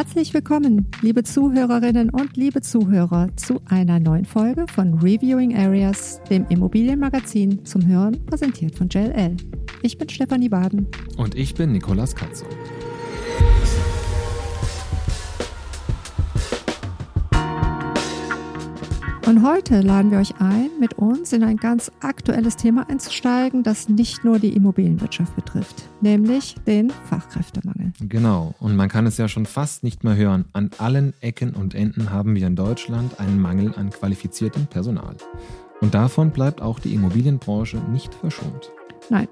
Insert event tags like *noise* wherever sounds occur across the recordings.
Herzlich willkommen, liebe Zuhörerinnen und liebe Zuhörer, zu einer neuen Folge von Reviewing Areas, dem Immobilienmagazin zum Hören, präsentiert von JLL. Ich bin Stefanie Baden. Und ich bin Nikolas Katzow. Und heute laden wir euch ein, mit uns in ein ganz aktuelles Thema einzusteigen, das nicht nur die Immobilienwirtschaft betrifft, nämlich den Fachkräftemangel. Genau, und man kann es ja schon fast nicht mehr hören. An allen Ecken und Enden haben wir in Deutschland einen Mangel an qualifiziertem Personal. Und davon bleibt auch die Immobilienbranche nicht verschont. Nein.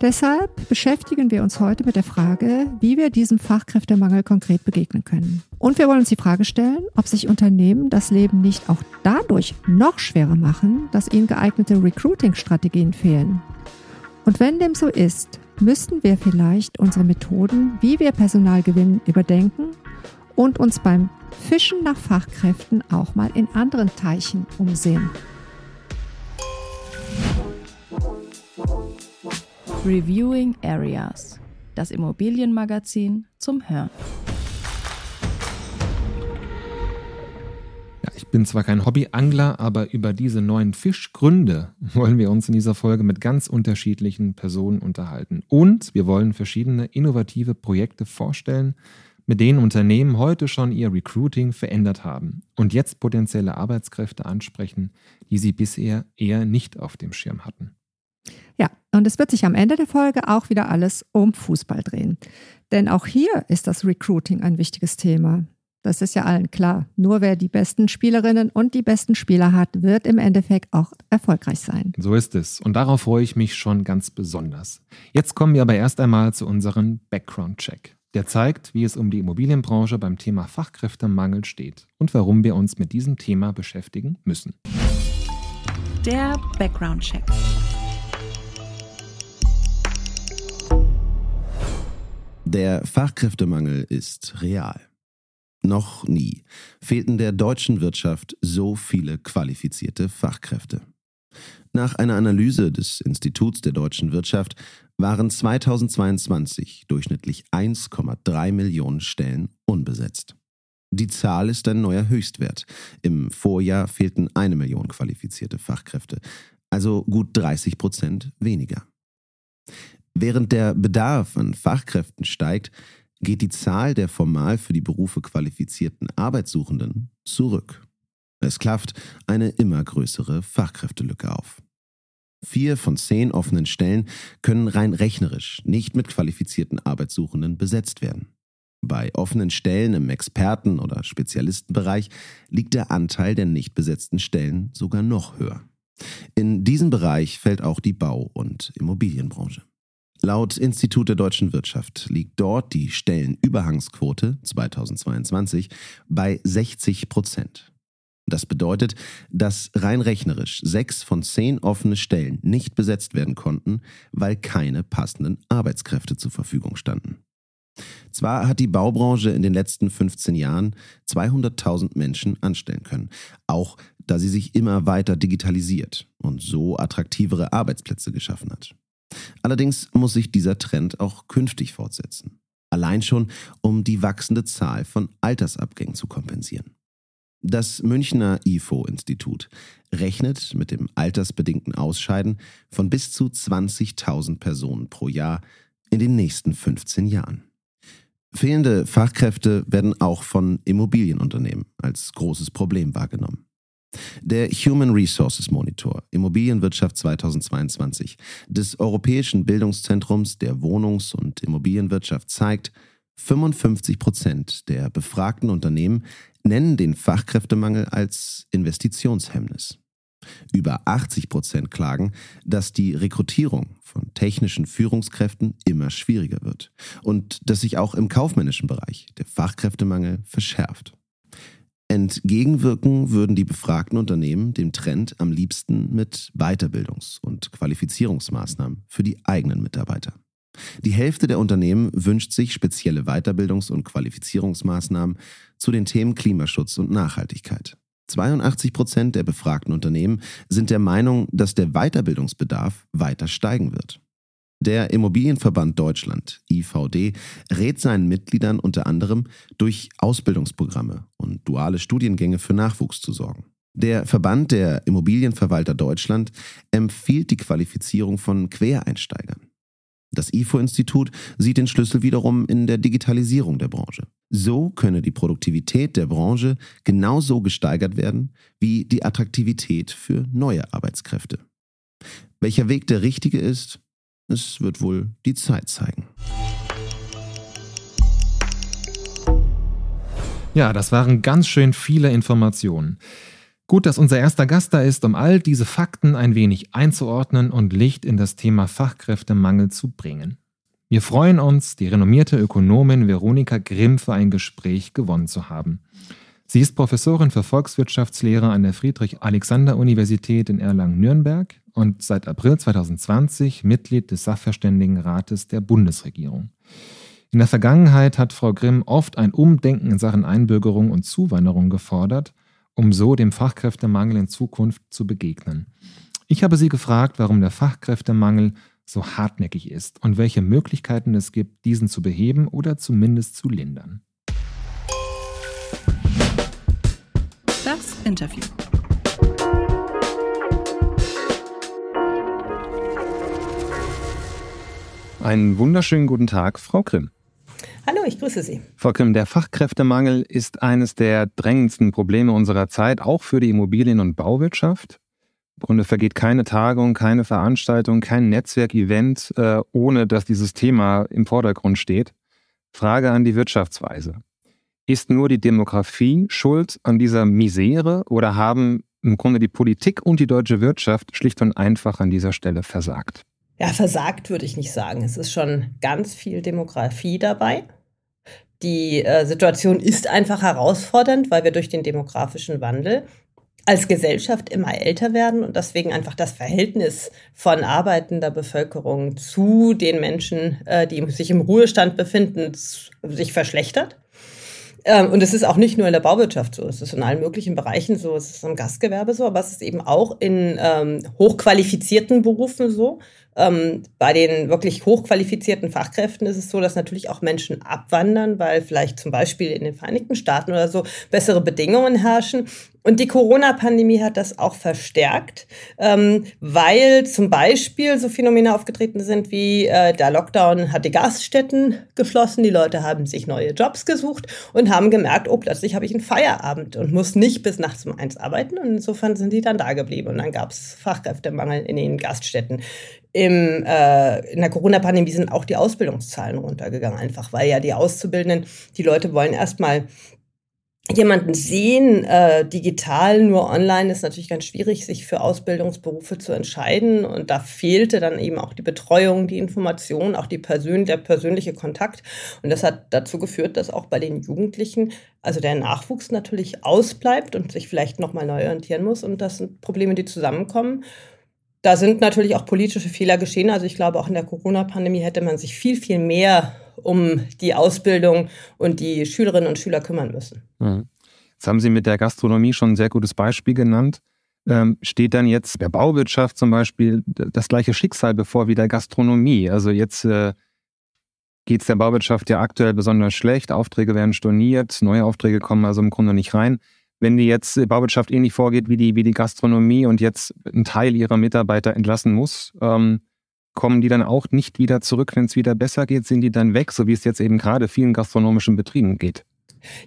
Deshalb beschäftigen wir uns heute mit der Frage, wie wir diesem Fachkräftemangel konkret begegnen können. Und wir wollen uns die Frage stellen, ob sich Unternehmen das Leben nicht auch dadurch noch schwerer machen, dass ihnen geeignete Recruiting-Strategien fehlen. Und wenn dem so ist, müssten wir vielleicht unsere Methoden, wie wir Personal gewinnen, überdenken und uns beim Fischen nach Fachkräften auch mal in anderen Teichen umsehen. Reviewing Areas, das Immobilienmagazin zum Hören. Ja, ich bin zwar kein Hobbyangler, aber über diese neuen Fischgründe wollen wir uns in dieser Folge mit ganz unterschiedlichen Personen unterhalten. Und wir wollen verschiedene innovative Projekte vorstellen, mit denen Unternehmen heute schon ihr Recruiting verändert haben und jetzt potenzielle Arbeitskräfte ansprechen, die sie bisher eher nicht auf dem Schirm hatten. Ja, und es wird sich am Ende der Folge auch wieder alles um Fußball drehen. Denn auch hier ist das Recruiting ein wichtiges Thema. Das ist ja allen klar. Nur wer die besten Spielerinnen und die besten Spieler hat, wird im Endeffekt auch erfolgreich sein. So ist es. Und darauf freue ich mich schon ganz besonders. Jetzt kommen wir aber erst einmal zu unserem Background-Check. Der zeigt, wie es um die Immobilienbranche beim Thema Fachkräftemangel steht und warum wir uns mit diesem Thema beschäftigen müssen. Der Background-Check. Der Fachkräftemangel ist real. Noch nie fehlten der deutschen Wirtschaft so viele qualifizierte Fachkräfte. Nach einer Analyse des Instituts der deutschen Wirtschaft waren 2022 durchschnittlich 1,3 Millionen Stellen unbesetzt. Die Zahl ist ein neuer Höchstwert. Im Vorjahr fehlten eine Million qualifizierte Fachkräfte, also gut 30 Prozent weniger. Während der Bedarf an Fachkräften steigt, geht die Zahl der formal für die Berufe qualifizierten Arbeitssuchenden zurück. Es klafft eine immer größere Fachkräftelücke auf. Vier von zehn offenen Stellen können rein rechnerisch nicht mit qualifizierten Arbeitssuchenden besetzt werden. Bei offenen Stellen im Experten- oder Spezialistenbereich liegt der Anteil der nicht besetzten Stellen sogar noch höher. In diesen Bereich fällt auch die Bau- und Immobilienbranche. Laut Institut der deutschen Wirtschaft liegt dort die Stellenüberhangsquote 2022 bei 60 Prozent. Das bedeutet, dass rein rechnerisch sechs von zehn offene Stellen nicht besetzt werden konnten, weil keine passenden Arbeitskräfte zur Verfügung standen. Zwar hat die Baubranche in den letzten 15 Jahren 200.000 Menschen anstellen können, auch da sie sich immer weiter digitalisiert und so attraktivere Arbeitsplätze geschaffen hat. Allerdings muss sich dieser Trend auch künftig fortsetzen. Allein schon, um die wachsende Zahl von Altersabgängen zu kompensieren. Das Münchner IFO-Institut rechnet mit dem altersbedingten Ausscheiden von bis zu 20.000 Personen pro Jahr in den nächsten 15 Jahren. Fehlende Fachkräfte werden auch von Immobilienunternehmen als großes Problem wahrgenommen. Der Human Resources Monitor Immobilienwirtschaft 2022 des Europäischen Bildungszentrums der Wohnungs- und Immobilienwirtschaft zeigt, 55 Prozent der befragten Unternehmen nennen den Fachkräftemangel als Investitionshemmnis. Über 80 Prozent klagen, dass die Rekrutierung von technischen Führungskräften immer schwieriger wird und dass sich auch im kaufmännischen Bereich der Fachkräftemangel verschärft. Entgegenwirken würden die befragten Unternehmen dem Trend am liebsten mit Weiterbildungs- und Qualifizierungsmaßnahmen für die eigenen Mitarbeiter. Die Hälfte der Unternehmen wünscht sich spezielle Weiterbildungs- und Qualifizierungsmaßnahmen zu den Themen Klimaschutz und Nachhaltigkeit. 82 Prozent der befragten Unternehmen sind der Meinung, dass der Weiterbildungsbedarf weiter steigen wird. Der Immobilienverband Deutschland, IVD, rät seinen Mitgliedern unter anderem durch Ausbildungsprogramme und duale Studiengänge für Nachwuchs zu sorgen. Der Verband der Immobilienverwalter Deutschland empfiehlt die Qualifizierung von Quereinsteigern. Das IFO-Institut sieht den Schlüssel wiederum in der Digitalisierung der Branche. So könne die Produktivität der Branche genauso gesteigert werden wie die Attraktivität für neue Arbeitskräfte. Welcher Weg der richtige ist, es wird wohl die Zeit zeigen. Ja, das waren ganz schön viele Informationen. Gut, dass unser erster Gast da ist, um all diese Fakten ein wenig einzuordnen und Licht in das Thema Fachkräftemangel zu bringen. Wir freuen uns, die renommierte Ökonomin Veronika Grimm für ein Gespräch gewonnen zu haben. Sie ist Professorin für Volkswirtschaftslehre an der Friedrich-Alexander-Universität in Erlangen-Nürnberg und seit April 2020 Mitglied des Sachverständigenrates der Bundesregierung. In der Vergangenheit hat Frau Grimm oft ein Umdenken in Sachen Einbürgerung und Zuwanderung gefordert, um so dem Fachkräftemangel in Zukunft zu begegnen. Ich habe sie gefragt, warum der Fachkräftemangel so hartnäckig ist und welche Möglichkeiten es gibt, diesen zu beheben oder zumindest zu lindern. Das Interview. Einen wunderschönen guten Tag, Frau Grimm. Hallo, ich grüße Sie. Frau Grimm, der Fachkräftemangel ist eines der drängendsten Probleme unserer Zeit, auch für die Immobilien- und Bauwirtschaft. Im Grunde vergeht keine Tagung, keine Veranstaltung, kein Netzwerkevent, äh, ohne dass dieses Thema im Vordergrund steht. Frage an die Wirtschaftsweise. Ist nur die Demografie schuld an dieser Misere oder haben im Grunde die Politik und die deutsche Wirtschaft schlicht und einfach an dieser Stelle versagt? Ja, versagt würde ich nicht sagen. Es ist schon ganz viel Demografie dabei. Die äh, Situation ist einfach herausfordernd, weil wir durch den demografischen Wandel als Gesellschaft immer älter werden und deswegen einfach das Verhältnis von arbeitender Bevölkerung zu den Menschen, äh, die sich im Ruhestand befinden, sich verschlechtert. Ähm, und es ist auch nicht nur in der Bauwirtschaft so, es ist in allen möglichen Bereichen so, es ist im Gastgewerbe so, aber es ist eben auch in ähm, hochqualifizierten Berufen so. Ähm, bei den wirklich hochqualifizierten Fachkräften ist es so, dass natürlich auch Menschen abwandern, weil vielleicht zum Beispiel in den Vereinigten Staaten oder so bessere Bedingungen herrschen. Und die Corona-Pandemie hat das auch verstärkt, ähm, weil zum Beispiel so Phänomene aufgetreten sind wie äh, der Lockdown hat die Gaststätten geschlossen, die Leute haben sich neue Jobs gesucht und haben gemerkt, oh, plötzlich habe ich einen Feierabend und muss nicht bis nachts um eins arbeiten. Und insofern sind die dann da geblieben. Und dann gab es Fachkräftemangel in den Gaststätten. Im, äh, in der Corona-Pandemie sind auch die Ausbildungszahlen runtergegangen, einfach weil ja die Auszubildenden, die Leute wollen erstmal jemanden sehen, äh, digital, nur online ist natürlich ganz schwierig, sich für Ausbildungsberufe zu entscheiden. Und da fehlte dann eben auch die Betreuung, die Information, auch die Persön der persönliche Kontakt. Und das hat dazu geführt, dass auch bei den Jugendlichen, also der Nachwuchs natürlich ausbleibt und sich vielleicht nochmal neu orientieren muss. Und das sind Probleme, die zusammenkommen. Da sind natürlich auch politische Fehler geschehen. Also ich glaube, auch in der Corona-Pandemie hätte man sich viel, viel mehr um die Ausbildung und die Schülerinnen und Schüler kümmern müssen. Jetzt haben Sie mit der Gastronomie schon ein sehr gutes Beispiel genannt. Ähm, steht dann jetzt der Bauwirtschaft zum Beispiel das gleiche Schicksal bevor wie der Gastronomie? Also jetzt äh, geht es der Bauwirtschaft ja aktuell besonders schlecht, Aufträge werden storniert, neue Aufträge kommen also im Grunde nicht rein. Wenn die jetzt die Bauwirtschaft ähnlich vorgeht wie die, wie die Gastronomie und jetzt einen Teil ihrer Mitarbeiter entlassen muss, ähm, kommen die dann auch nicht wieder zurück, wenn es wieder besser geht? Sind die dann weg, so wie es jetzt eben gerade vielen gastronomischen Betrieben geht?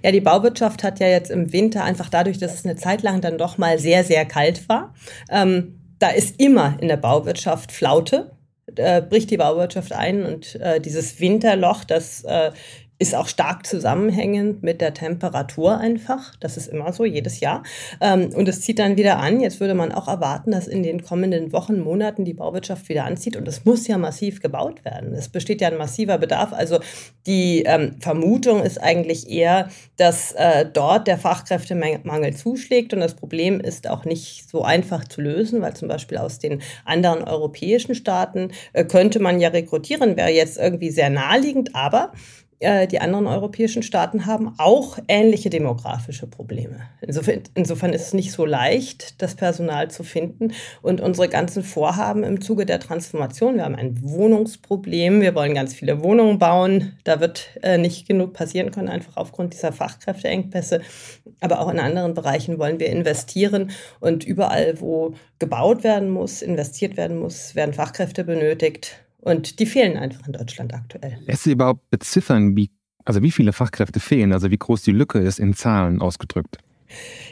Ja, die Bauwirtschaft hat ja jetzt im Winter einfach dadurch, dass es eine Zeit lang dann doch mal sehr, sehr kalt war. Ähm, da ist immer in der Bauwirtschaft Flaute. Äh, bricht die Bauwirtschaft ein und äh, dieses Winterloch, das äh, ist auch stark zusammenhängend mit der Temperatur einfach. Das ist immer so, jedes Jahr. Ähm, und es zieht dann wieder an. Jetzt würde man auch erwarten, dass in den kommenden Wochen, Monaten die Bauwirtschaft wieder anzieht. Und es muss ja massiv gebaut werden. Es besteht ja ein massiver Bedarf. Also die ähm, Vermutung ist eigentlich eher, dass äh, dort der Fachkräftemangel zuschlägt. Und das Problem ist auch nicht so einfach zu lösen, weil zum Beispiel aus den anderen europäischen Staaten äh, könnte man ja rekrutieren, wäre jetzt irgendwie sehr naheliegend. Aber äh, die anderen europäischen Staaten haben auch ähnliche demografische Probleme. Insofern, insofern ist es nicht so leicht, das Personal zu finden. Und unsere ganzen Vorhaben im Zuge der Transformation, wir haben ein Wohnungsproblem, wir wollen ganz viele Wohnungen bauen, da wird äh, nicht genug passieren können, einfach aufgrund dieser Fachkräfteengpässe. Aber auch in anderen Bereichen wollen wir investieren. Und überall, wo gebaut werden muss, investiert werden muss, werden Fachkräfte benötigt. Und die fehlen einfach in Deutschland aktuell. Lässt sich überhaupt beziffern, wie, also wie viele Fachkräfte fehlen, also wie groß die Lücke ist in Zahlen ausgedrückt?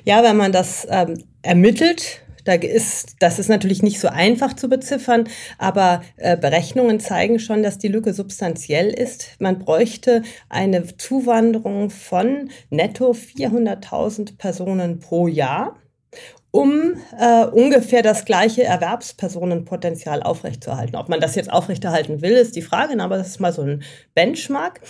Ja, wenn man das ähm, ermittelt, da ist, das ist natürlich nicht so einfach zu beziffern, aber äh, Berechnungen zeigen schon, dass die Lücke substanziell ist. Man bräuchte eine Zuwanderung von netto 400.000 Personen pro Jahr um äh, ungefähr das gleiche Erwerbspersonenpotenzial aufrechtzuerhalten. Ob man das jetzt aufrechterhalten will, ist die Frage, aber das ist mal so ein Benchmark.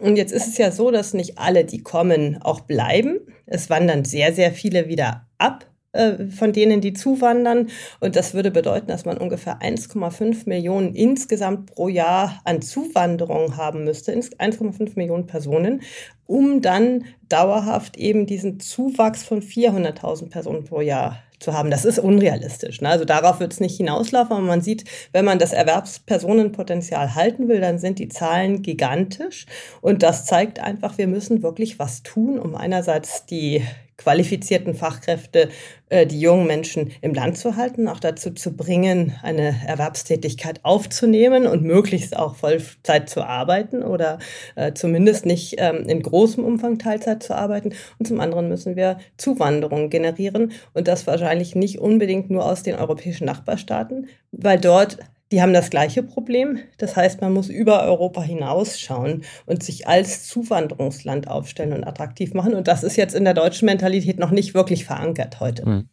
Und jetzt ist es ja so, dass nicht alle, die kommen, auch bleiben. Es wandern sehr, sehr viele wieder ab äh, von denen, die zuwandern. Und das würde bedeuten, dass man ungefähr 1,5 Millionen insgesamt pro Jahr an Zuwanderung haben müsste, 1,5 Millionen Personen, um dann dauerhaft eben diesen Zuwachs von 400.000 Personen pro Jahr zu haben. Das ist unrealistisch. Ne? Also darauf wird es nicht hinauslaufen, aber man sieht, wenn man das Erwerbspersonenpotenzial halten will, dann sind die Zahlen gigantisch. Und das zeigt einfach, wir müssen wirklich was tun, um einerseits die qualifizierten Fachkräfte, äh, die jungen Menschen im Land zu halten, auch dazu zu bringen, eine Erwerbstätigkeit aufzunehmen und möglichst auch Vollzeit zu arbeiten oder äh, zumindest nicht ähm, in großem Umfang Teilzeit zu arbeiten. Und zum anderen müssen wir Zuwanderung generieren und das wahrscheinlich nicht unbedingt nur aus den europäischen Nachbarstaaten, weil dort die haben das gleiche Problem. Das heißt, man muss über Europa hinausschauen und sich als Zuwanderungsland aufstellen und attraktiv machen. Und das ist jetzt in der deutschen Mentalität noch nicht wirklich verankert heute. Mhm.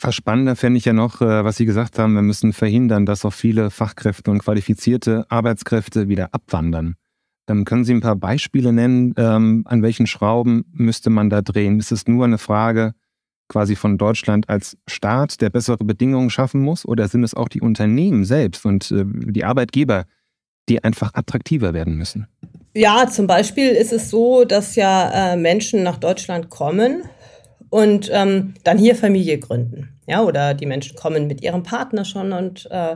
Was spannender fände ich ja noch, äh, was Sie gesagt haben, wir müssen verhindern, dass auch viele Fachkräfte und qualifizierte Arbeitskräfte wieder abwandern. Ähm, können Sie ein paar Beispiele nennen, ähm, an welchen Schrauben müsste man da drehen? Ist es nur eine Frage quasi von Deutschland als Staat, der bessere Bedingungen schaffen muss? Oder sind es auch die Unternehmen selbst und äh, die Arbeitgeber, die einfach attraktiver werden müssen? Ja, zum Beispiel ist es so, dass ja äh, Menschen nach Deutschland kommen und ähm, dann hier Familie gründen. Ja, oder die Menschen kommen mit ihrem Partner schon und äh,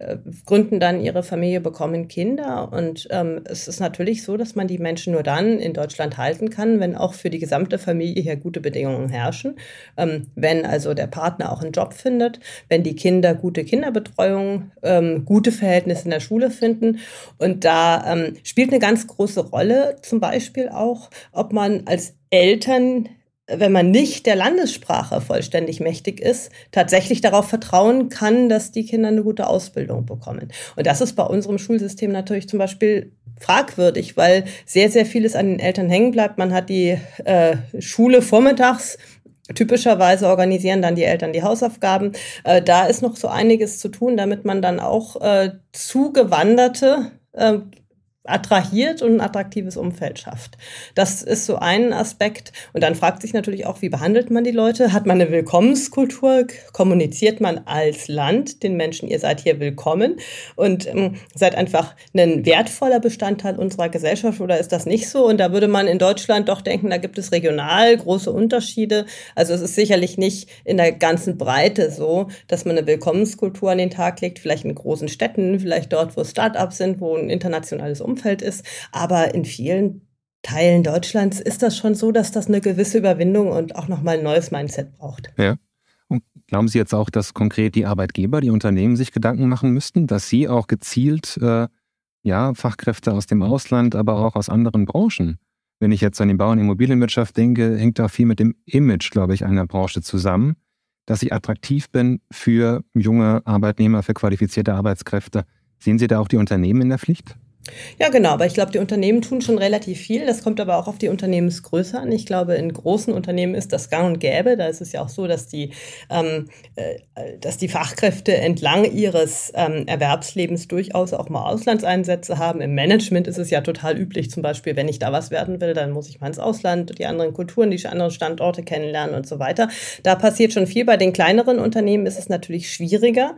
äh, gründen dann ihre Familie, bekommen Kinder. Und ähm, es ist natürlich so, dass man die Menschen nur dann in Deutschland halten kann, wenn auch für die gesamte Familie hier gute Bedingungen herrschen. Ähm, wenn also der Partner auch einen Job findet, wenn die Kinder gute Kinderbetreuung, ähm, gute Verhältnisse in der Schule finden. Und da ähm, spielt eine ganz große Rolle zum Beispiel auch, ob man als Eltern wenn man nicht der Landessprache vollständig mächtig ist, tatsächlich darauf vertrauen kann, dass die Kinder eine gute Ausbildung bekommen. Und das ist bei unserem Schulsystem natürlich zum Beispiel fragwürdig, weil sehr, sehr vieles an den Eltern hängen bleibt. Man hat die äh, Schule vormittags, Typischerweise organisieren dann die Eltern die Hausaufgaben. Äh, da ist noch so einiges zu tun, damit man dann auch äh, zugewanderte äh, attrahiert und ein attraktives Umfeld schafft. Das ist so ein Aspekt. Und dann fragt sich natürlich auch, wie behandelt man die Leute? Hat man eine Willkommenskultur? Kommuniziert man als Land den Menschen, ihr seid hier willkommen und ähm, seid einfach ein wertvoller Bestandteil unserer Gesellschaft oder ist das nicht so? Und da würde man in Deutschland doch denken, da gibt es regional große Unterschiede. Also es ist sicherlich nicht in der ganzen Breite so, dass man eine Willkommenskultur an den Tag legt, vielleicht in großen Städten, vielleicht dort, wo Start-ups sind, wo ein internationales Umfeld Umfeld ist. Aber in vielen Teilen Deutschlands ist das schon so, dass das eine gewisse Überwindung und auch nochmal ein neues Mindset braucht. Ja. Und glauben Sie jetzt auch, dass konkret die Arbeitgeber, die Unternehmen sich Gedanken machen müssten, dass sie auch gezielt äh, ja, Fachkräfte aus dem Ausland, aber auch aus anderen Branchen wenn ich jetzt an die Bau- und Immobilienwirtschaft denke, hängt da viel mit dem Image, glaube ich, einer Branche zusammen, dass ich attraktiv bin für junge Arbeitnehmer, für qualifizierte Arbeitskräfte. Sehen Sie da auch die Unternehmen in der Pflicht? Ja, genau, aber ich glaube, die Unternehmen tun schon relativ viel. Das kommt aber auch auf die Unternehmensgröße an. Ich glaube, in großen Unternehmen ist das gang und gäbe. Da ist es ja auch so, dass die, ähm, äh, dass die Fachkräfte entlang ihres ähm, Erwerbslebens durchaus auch mal Auslandseinsätze haben. Im Management ist es ja total üblich, zum Beispiel, wenn ich da was werden will, dann muss ich mal ins Ausland, die anderen Kulturen, die anderen Standorte kennenlernen und so weiter. Da passiert schon viel. Bei den kleineren Unternehmen ist es natürlich schwieriger.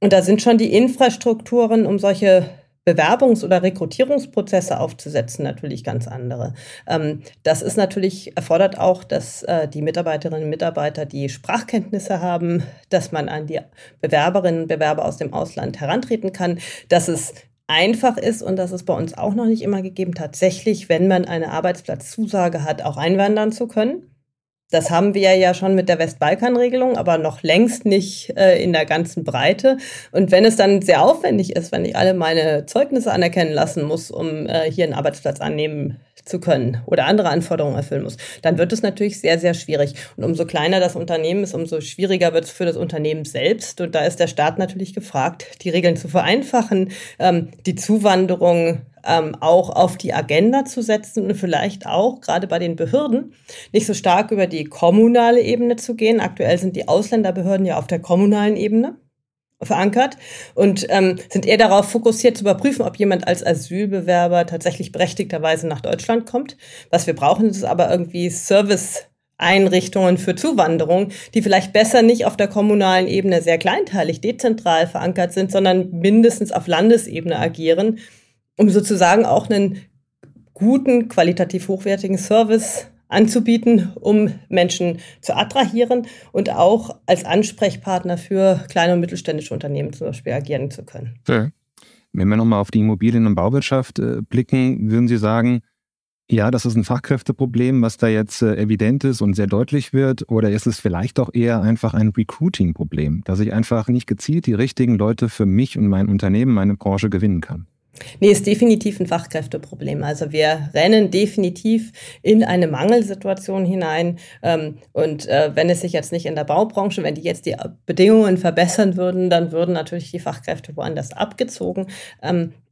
Und da sind schon die Infrastrukturen, um solche Bewerbungs- oder Rekrutierungsprozesse aufzusetzen, natürlich ganz andere. Ähm, das ist natürlich, erfordert auch, dass äh, die Mitarbeiterinnen und Mitarbeiter die Sprachkenntnisse haben, dass man an die Bewerberinnen und Bewerber aus dem Ausland herantreten kann, dass es einfach ist und das ist bei uns auch noch nicht immer gegeben, tatsächlich, wenn man eine Arbeitsplatzzusage hat, auch einwandern zu können. Das haben wir ja schon mit der Westbalkan-Regelung, aber noch längst nicht äh, in der ganzen Breite. Und wenn es dann sehr aufwendig ist, wenn ich alle meine Zeugnisse anerkennen lassen muss, um äh, hier einen Arbeitsplatz annehmen zu können oder andere Anforderungen erfüllen muss, dann wird es natürlich sehr, sehr schwierig. Und umso kleiner das Unternehmen ist, umso schwieriger wird es für das Unternehmen selbst. Und da ist der Staat natürlich gefragt, die Regeln zu vereinfachen, ähm, die Zuwanderung ähm, auch auf die Agenda zu setzen und vielleicht auch gerade bei den Behörden nicht so stark über die kommunale Ebene zu gehen. Aktuell sind die Ausländerbehörden ja auf der kommunalen Ebene verankert und ähm, sind eher darauf fokussiert zu überprüfen, ob jemand als Asylbewerber tatsächlich berechtigterweise nach Deutschland kommt. Was wir brauchen, ist aber irgendwie Service. Einrichtungen für Zuwanderung, die vielleicht besser nicht auf der kommunalen Ebene sehr kleinteilig, dezentral verankert sind, sondern mindestens auf Landesebene agieren, um sozusagen auch einen guten, qualitativ hochwertigen Service anzubieten, um Menschen zu attrahieren und auch als Ansprechpartner für kleine und mittelständische Unternehmen zum Beispiel agieren zu können. Ja. Wenn wir nochmal auf die Immobilien- und Bauwirtschaft äh, blicken, würden Sie sagen, ja, das ist ein Fachkräfteproblem, was da jetzt äh, evident ist und sehr deutlich wird, oder ist es vielleicht auch eher einfach ein Recruiting-Problem, dass ich einfach nicht gezielt die richtigen Leute für mich und mein Unternehmen, meine Branche gewinnen kann? Nee, ist definitiv ein Fachkräfteproblem. Also wir rennen definitiv in eine Mangelsituation hinein. Ähm, und äh, wenn es sich jetzt nicht in der Baubranche, wenn die jetzt die Bedingungen verbessern würden, dann würden natürlich die Fachkräfte woanders abgezogen.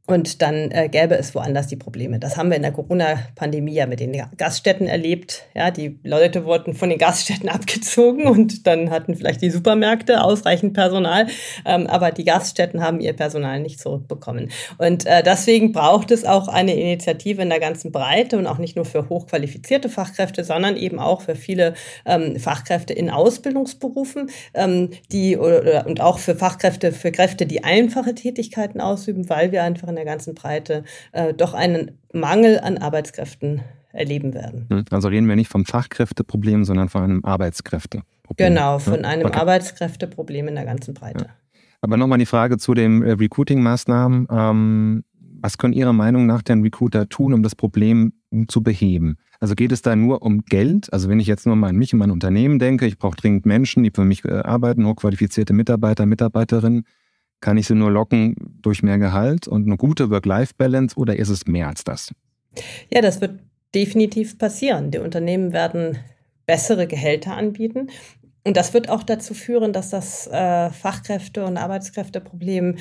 Und dann äh, gäbe es woanders die Probleme. Das haben wir in der Corona-Pandemie ja mit den Gaststätten erlebt. Ja, die Leute wurden von den Gaststätten *laughs* abgezogen und dann hatten vielleicht die Supermärkte ausreichend Personal, ähm, aber die Gaststätten haben ihr Personal nicht zurückbekommen. Und äh, deswegen braucht es auch eine Initiative in der ganzen Breite und auch nicht nur für hochqualifizierte Fachkräfte, sondern eben auch für viele ähm, Fachkräfte in Ausbildungsberufen, ähm, die oder, und auch für Fachkräfte, für Kräfte, die einfache Tätigkeiten ausüben, weil wir einfach in der ganzen Breite äh, doch einen Mangel an Arbeitskräften erleben werden. Hm, also reden wir nicht vom Fachkräfteproblem, sondern von einem Arbeitskräfteproblem. Genau, von einem okay. Arbeitskräfteproblem in der ganzen Breite. Ja. Aber nochmal die Frage zu den äh, Recruiting-Maßnahmen. Ähm, was können Ihrer Meinung nach denn Recruiter tun, um das Problem zu beheben? Also geht es da nur um Geld? Also wenn ich jetzt nur mal an mich und mein Unternehmen denke, ich brauche dringend Menschen, die für mich äh, arbeiten, hochqualifizierte Mitarbeiter, Mitarbeiterinnen. Kann ich sie nur locken durch mehr Gehalt und eine gute Work-Life-Balance oder ist es mehr als das? Ja, das wird definitiv passieren. Die Unternehmen werden bessere Gehälter anbieten. Und das wird auch dazu führen, dass das äh, Fachkräfte- und Arbeitskräfteproblem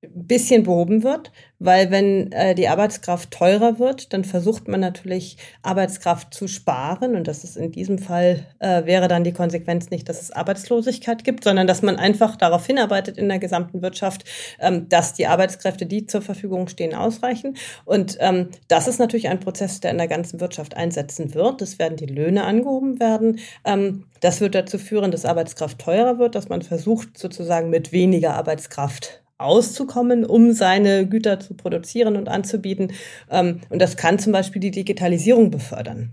bisschen behoben wird, weil wenn äh, die Arbeitskraft teurer wird, dann versucht man natürlich Arbeitskraft zu sparen und das ist in diesem Fall äh, wäre dann die Konsequenz nicht, dass es Arbeitslosigkeit gibt, sondern dass man einfach darauf hinarbeitet in der gesamten Wirtschaft, ähm, dass die Arbeitskräfte, die zur Verfügung stehen, ausreichen und ähm, das ist natürlich ein Prozess, der in der ganzen Wirtschaft einsetzen wird. Es werden die Löhne angehoben werden. Ähm, das wird dazu führen, dass Arbeitskraft teurer wird, dass man versucht sozusagen mit weniger Arbeitskraft auszukommen, um seine Güter zu produzieren und anzubieten. Ähm, und das kann zum Beispiel die Digitalisierung befördern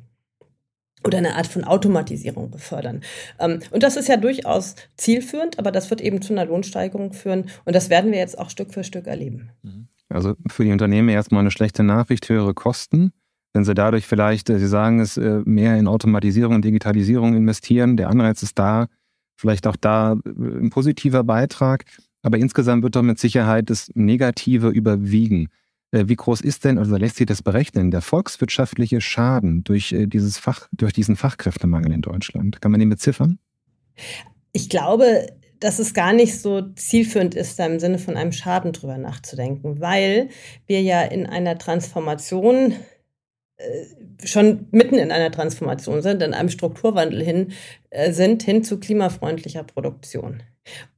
oder eine Art von Automatisierung befördern. Ähm, und das ist ja durchaus zielführend, aber das wird eben zu einer Lohnsteigerung führen. Und das werden wir jetzt auch Stück für Stück erleben. Mhm. Also für die Unternehmen erstmal eine schlechte Nachricht, höhere Kosten. Wenn sie dadurch vielleicht, äh, Sie sagen es, äh, mehr in Automatisierung und Digitalisierung investieren, der Anreiz ist da, vielleicht auch da äh, ein positiver Beitrag. Aber insgesamt wird doch mit Sicherheit das Negative überwiegen. Äh, wie groß ist denn, also lässt sich das berechnen, der volkswirtschaftliche Schaden durch, äh, dieses Fach, durch diesen Fachkräftemangel in Deutschland? Kann man den beziffern? Ich glaube, dass es gar nicht so zielführend ist, da im Sinne von einem Schaden drüber nachzudenken, weil wir ja in einer Transformation äh, schon mitten in einer Transformation sind, in einem Strukturwandel hin sind, hin zu klimafreundlicher Produktion.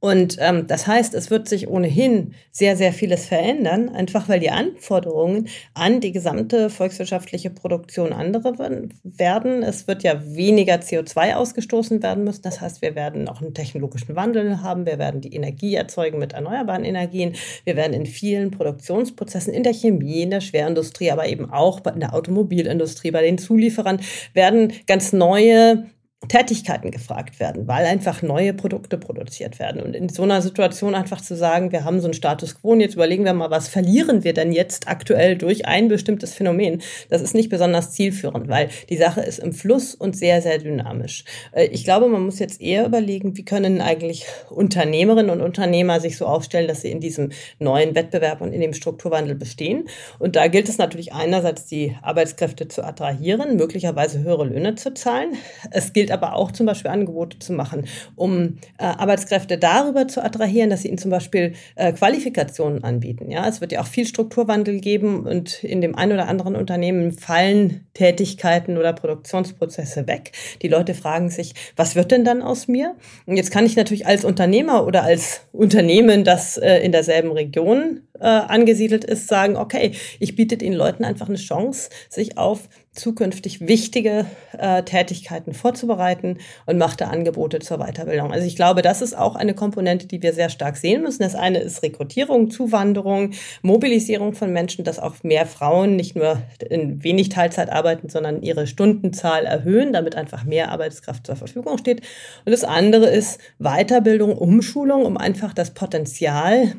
Und ähm, das heißt, es wird sich ohnehin sehr, sehr vieles verändern, einfach weil die Anforderungen an die gesamte volkswirtschaftliche Produktion andere werden. Es wird ja weniger CO2 ausgestoßen werden müssen. Das heißt, wir werden auch einen technologischen Wandel haben. Wir werden die Energie erzeugen mit erneuerbaren Energien. Wir werden in vielen Produktionsprozessen, in der Chemie, in der Schwerindustrie, aber eben auch in der Automobilindustrie, bei den Zulieferern, werden ganz neue Tätigkeiten gefragt werden, weil einfach neue Produkte produziert werden. Und in so einer Situation einfach zu sagen, wir haben so einen Status quo und jetzt überlegen wir mal, was verlieren wir denn jetzt aktuell durch ein bestimmtes Phänomen, das ist nicht besonders zielführend, weil die Sache ist im Fluss und sehr, sehr dynamisch. Äh, ich glaube, man muss jetzt eher überlegen, wie können eigentlich Unternehmerinnen und Unternehmer sich so aufstellen, dass sie in diesem neuen Wettbewerb und in dem Strukturwandel bestehen. Und da gilt es natürlich einerseits, die Arbeitskräfte zu attrahieren, möglicherweise höhere Löhne zu zahlen. Es gilt gilt aber auch zum Beispiel Angebote zu machen, um äh, Arbeitskräfte darüber zu attrahieren, dass sie ihnen zum Beispiel äh, Qualifikationen anbieten. Ja, es wird ja auch viel Strukturwandel geben und in dem einen oder anderen Unternehmen fallen Tätigkeiten oder Produktionsprozesse weg. Die Leute fragen sich, was wird denn dann aus mir? Und jetzt kann ich natürlich als Unternehmer oder als Unternehmen, das äh, in derselben Region äh, angesiedelt ist, sagen, okay, ich biete den Leuten einfach eine Chance, sich auf zukünftig wichtige äh, Tätigkeiten vorzubereiten und macht da Angebote zur Weiterbildung. Also ich glaube, das ist auch eine Komponente, die wir sehr stark sehen müssen. Das eine ist Rekrutierung, Zuwanderung, Mobilisierung von Menschen, dass auch mehr Frauen nicht nur in wenig Teilzeit arbeiten, sondern ihre Stundenzahl erhöhen, damit einfach mehr Arbeitskraft zur Verfügung steht. Und das andere ist Weiterbildung, Umschulung, um einfach das Potenzial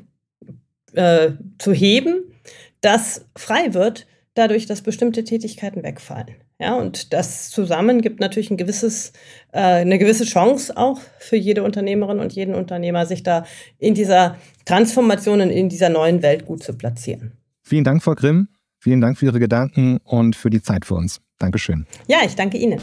äh, zu heben, das frei wird dadurch, dass bestimmte Tätigkeiten wegfallen. Ja, und das zusammen gibt natürlich ein gewisses, äh, eine gewisse Chance auch für jede Unternehmerin und jeden Unternehmer, sich da in dieser Transformation und in dieser neuen Welt gut zu platzieren. Vielen Dank, Frau Grimm. Vielen Dank für Ihre Gedanken und für die Zeit für uns. Dankeschön. Ja, ich danke Ihnen.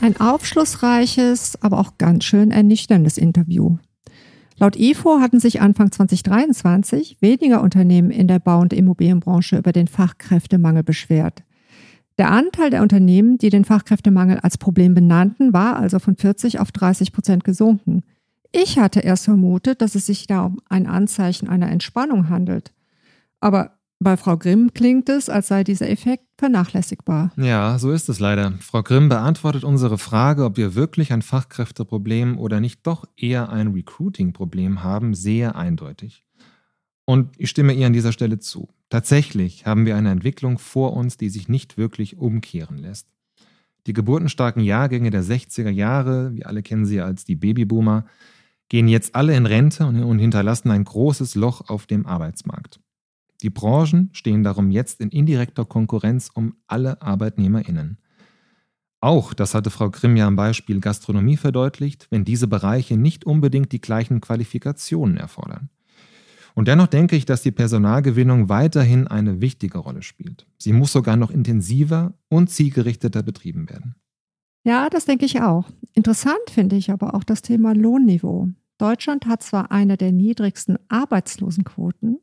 Ein aufschlussreiches, aber auch ganz schön ernüchterndes Interview. Laut IFO hatten sich Anfang 2023 weniger Unternehmen in der Bau- und Immobilienbranche über den Fachkräftemangel beschwert. Der Anteil der Unternehmen, die den Fachkräftemangel als Problem benannten, war also von 40 auf 30 Prozent gesunken. Ich hatte erst vermutet, dass es sich da um ein Anzeichen einer Entspannung handelt. Aber bei Frau Grimm klingt es, als sei dieser Effekt vernachlässigbar. Ja, so ist es leider. Frau Grimm beantwortet unsere Frage, ob wir wirklich ein Fachkräfteproblem oder nicht doch eher ein Recruiting-Problem haben, sehr eindeutig. Und ich stimme ihr an dieser Stelle zu. Tatsächlich haben wir eine Entwicklung vor uns, die sich nicht wirklich umkehren lässt. Die geburtenstarken Jahrgänge der 60er Jahre, wir alle kennen sie als die Babyboomer, gehen jetzt alle in Rente und hinterlassen ein großes Loch auf dem Arbeitsmarkt. Die Branchen stehen darum jetzt in indirekter Konkurrenz um alle ArbeitnehmerInnen. Auch, das hatte Frau Grimm ja am Beispiel Gastronomie verdeutlicht, wenn diese Bereiche nicht unbedingt die gleichen Qualifikationen erfordern. Und dennoch denke ich, dass die Personalgewinnung weiterhin eine wichtige Rolle spielt. Sie muss sogar noch intensiver und zielgerichteter betrieben werden. Ja, das denke ich auch. Interessant finde ich aber auch das Thema Lohnniveau. Deutschland hat zwar eine der niedrigsten Arbeitslosenquoten,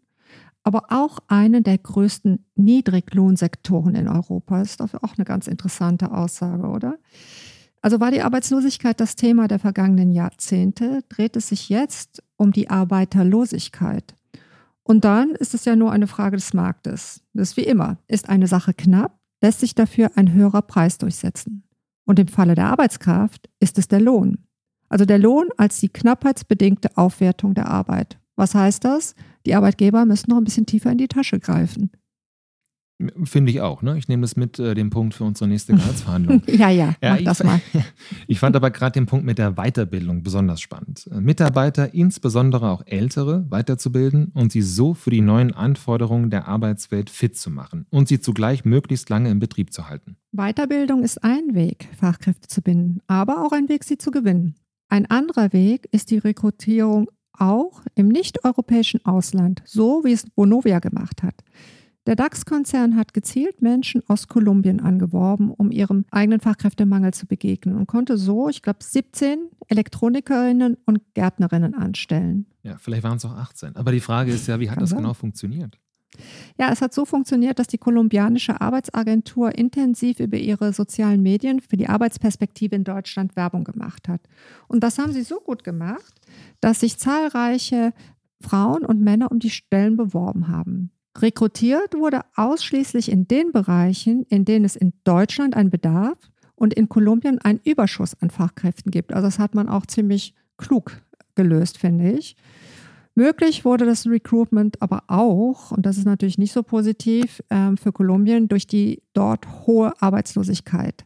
aber auch einen der größten Niedriglohnsektoren in Europa. Das ist dafür auch eine ganz interessante Aussage, oder? Also war die Arbeitslosigkeit das Thema der vergangenen Jahrzehnte, dreht es sich jetzt um die Arbeiterlosigkeit. Und dann ist es ja nur eine Frage des Marktes. Das ist wie immer. Ist eine Sache knapp, lässt sich dafür ein höherer Preis durchsetzen. Und im Falle der Arbeitskraft ist es der Lohn. Also der Lohn als die knappheitsbedingte Aufwertung der Arbeit. Was heißt das? Die Arbeitgeber müssen noch ein bisschen tiefer in die Tasche greifen. Finde ich auch. Ne? Ich nehme das mit äh, dem Punkt für unsere nächste Gehaltsverhandlung. *laughs* ja, ja, mach ich, das mal. *laughs* ich fand aber gerade den Punkt mit der Weiterbildung besonders spannend. Äh, Mitarbeiter, insbesondere auch ältere, weiterzubilden und sie so für die neuen Anforderungen der Arbeitswelt fit zu machen und sie zugleich möglichst lange im Betrieb zu halten. Weiterbildung ist ein Weg, Fachkräfte zu binden, aber auch ein Weg, sie zu gewinnen. Ein anderer Weg ist die Rekrutierung auch im nicht-europäischen Ausland, so wie es Bonovia gemacht hat. Der DAX-Konzern hat gezielt Menschen aus Kolumbien angeworben, um ihrem eigenen Fachkräftemangel zu begegnen und konnte so, ich glaube, 17 Elektronikerinnen und Gärtnerinnen anstellen. Ja, vielleicht waren es auch 18. Aber die Frage ist ja, wie hat Kann das sein. genau funktioniert? Ja, es hat so funktioniert, dass die kolumbianische Arbeitsagentur intensiv über ihre sozialen Medien für die Arbeitsperspektive in Deutschland Werbung gemacht hat. Und das haben sie so gut gemacht, dass sich zahlreiche Frauen und Männer um die Stellen beworben haben. Rekrutiert wurde ausschließlich in den Bereichen, in denen es in Deutschland einen Bedarf und in Kolumbien einen Überschuss an Fachkräften gibt. Also das hat man auch ziemlich klug gelöst, finde ich. Möglich wurde das Recruitment aber auch, und das ist natürlich nicht so positiv äh, für Kolumbien, durch die dort hohe Arbeitslosigkeit.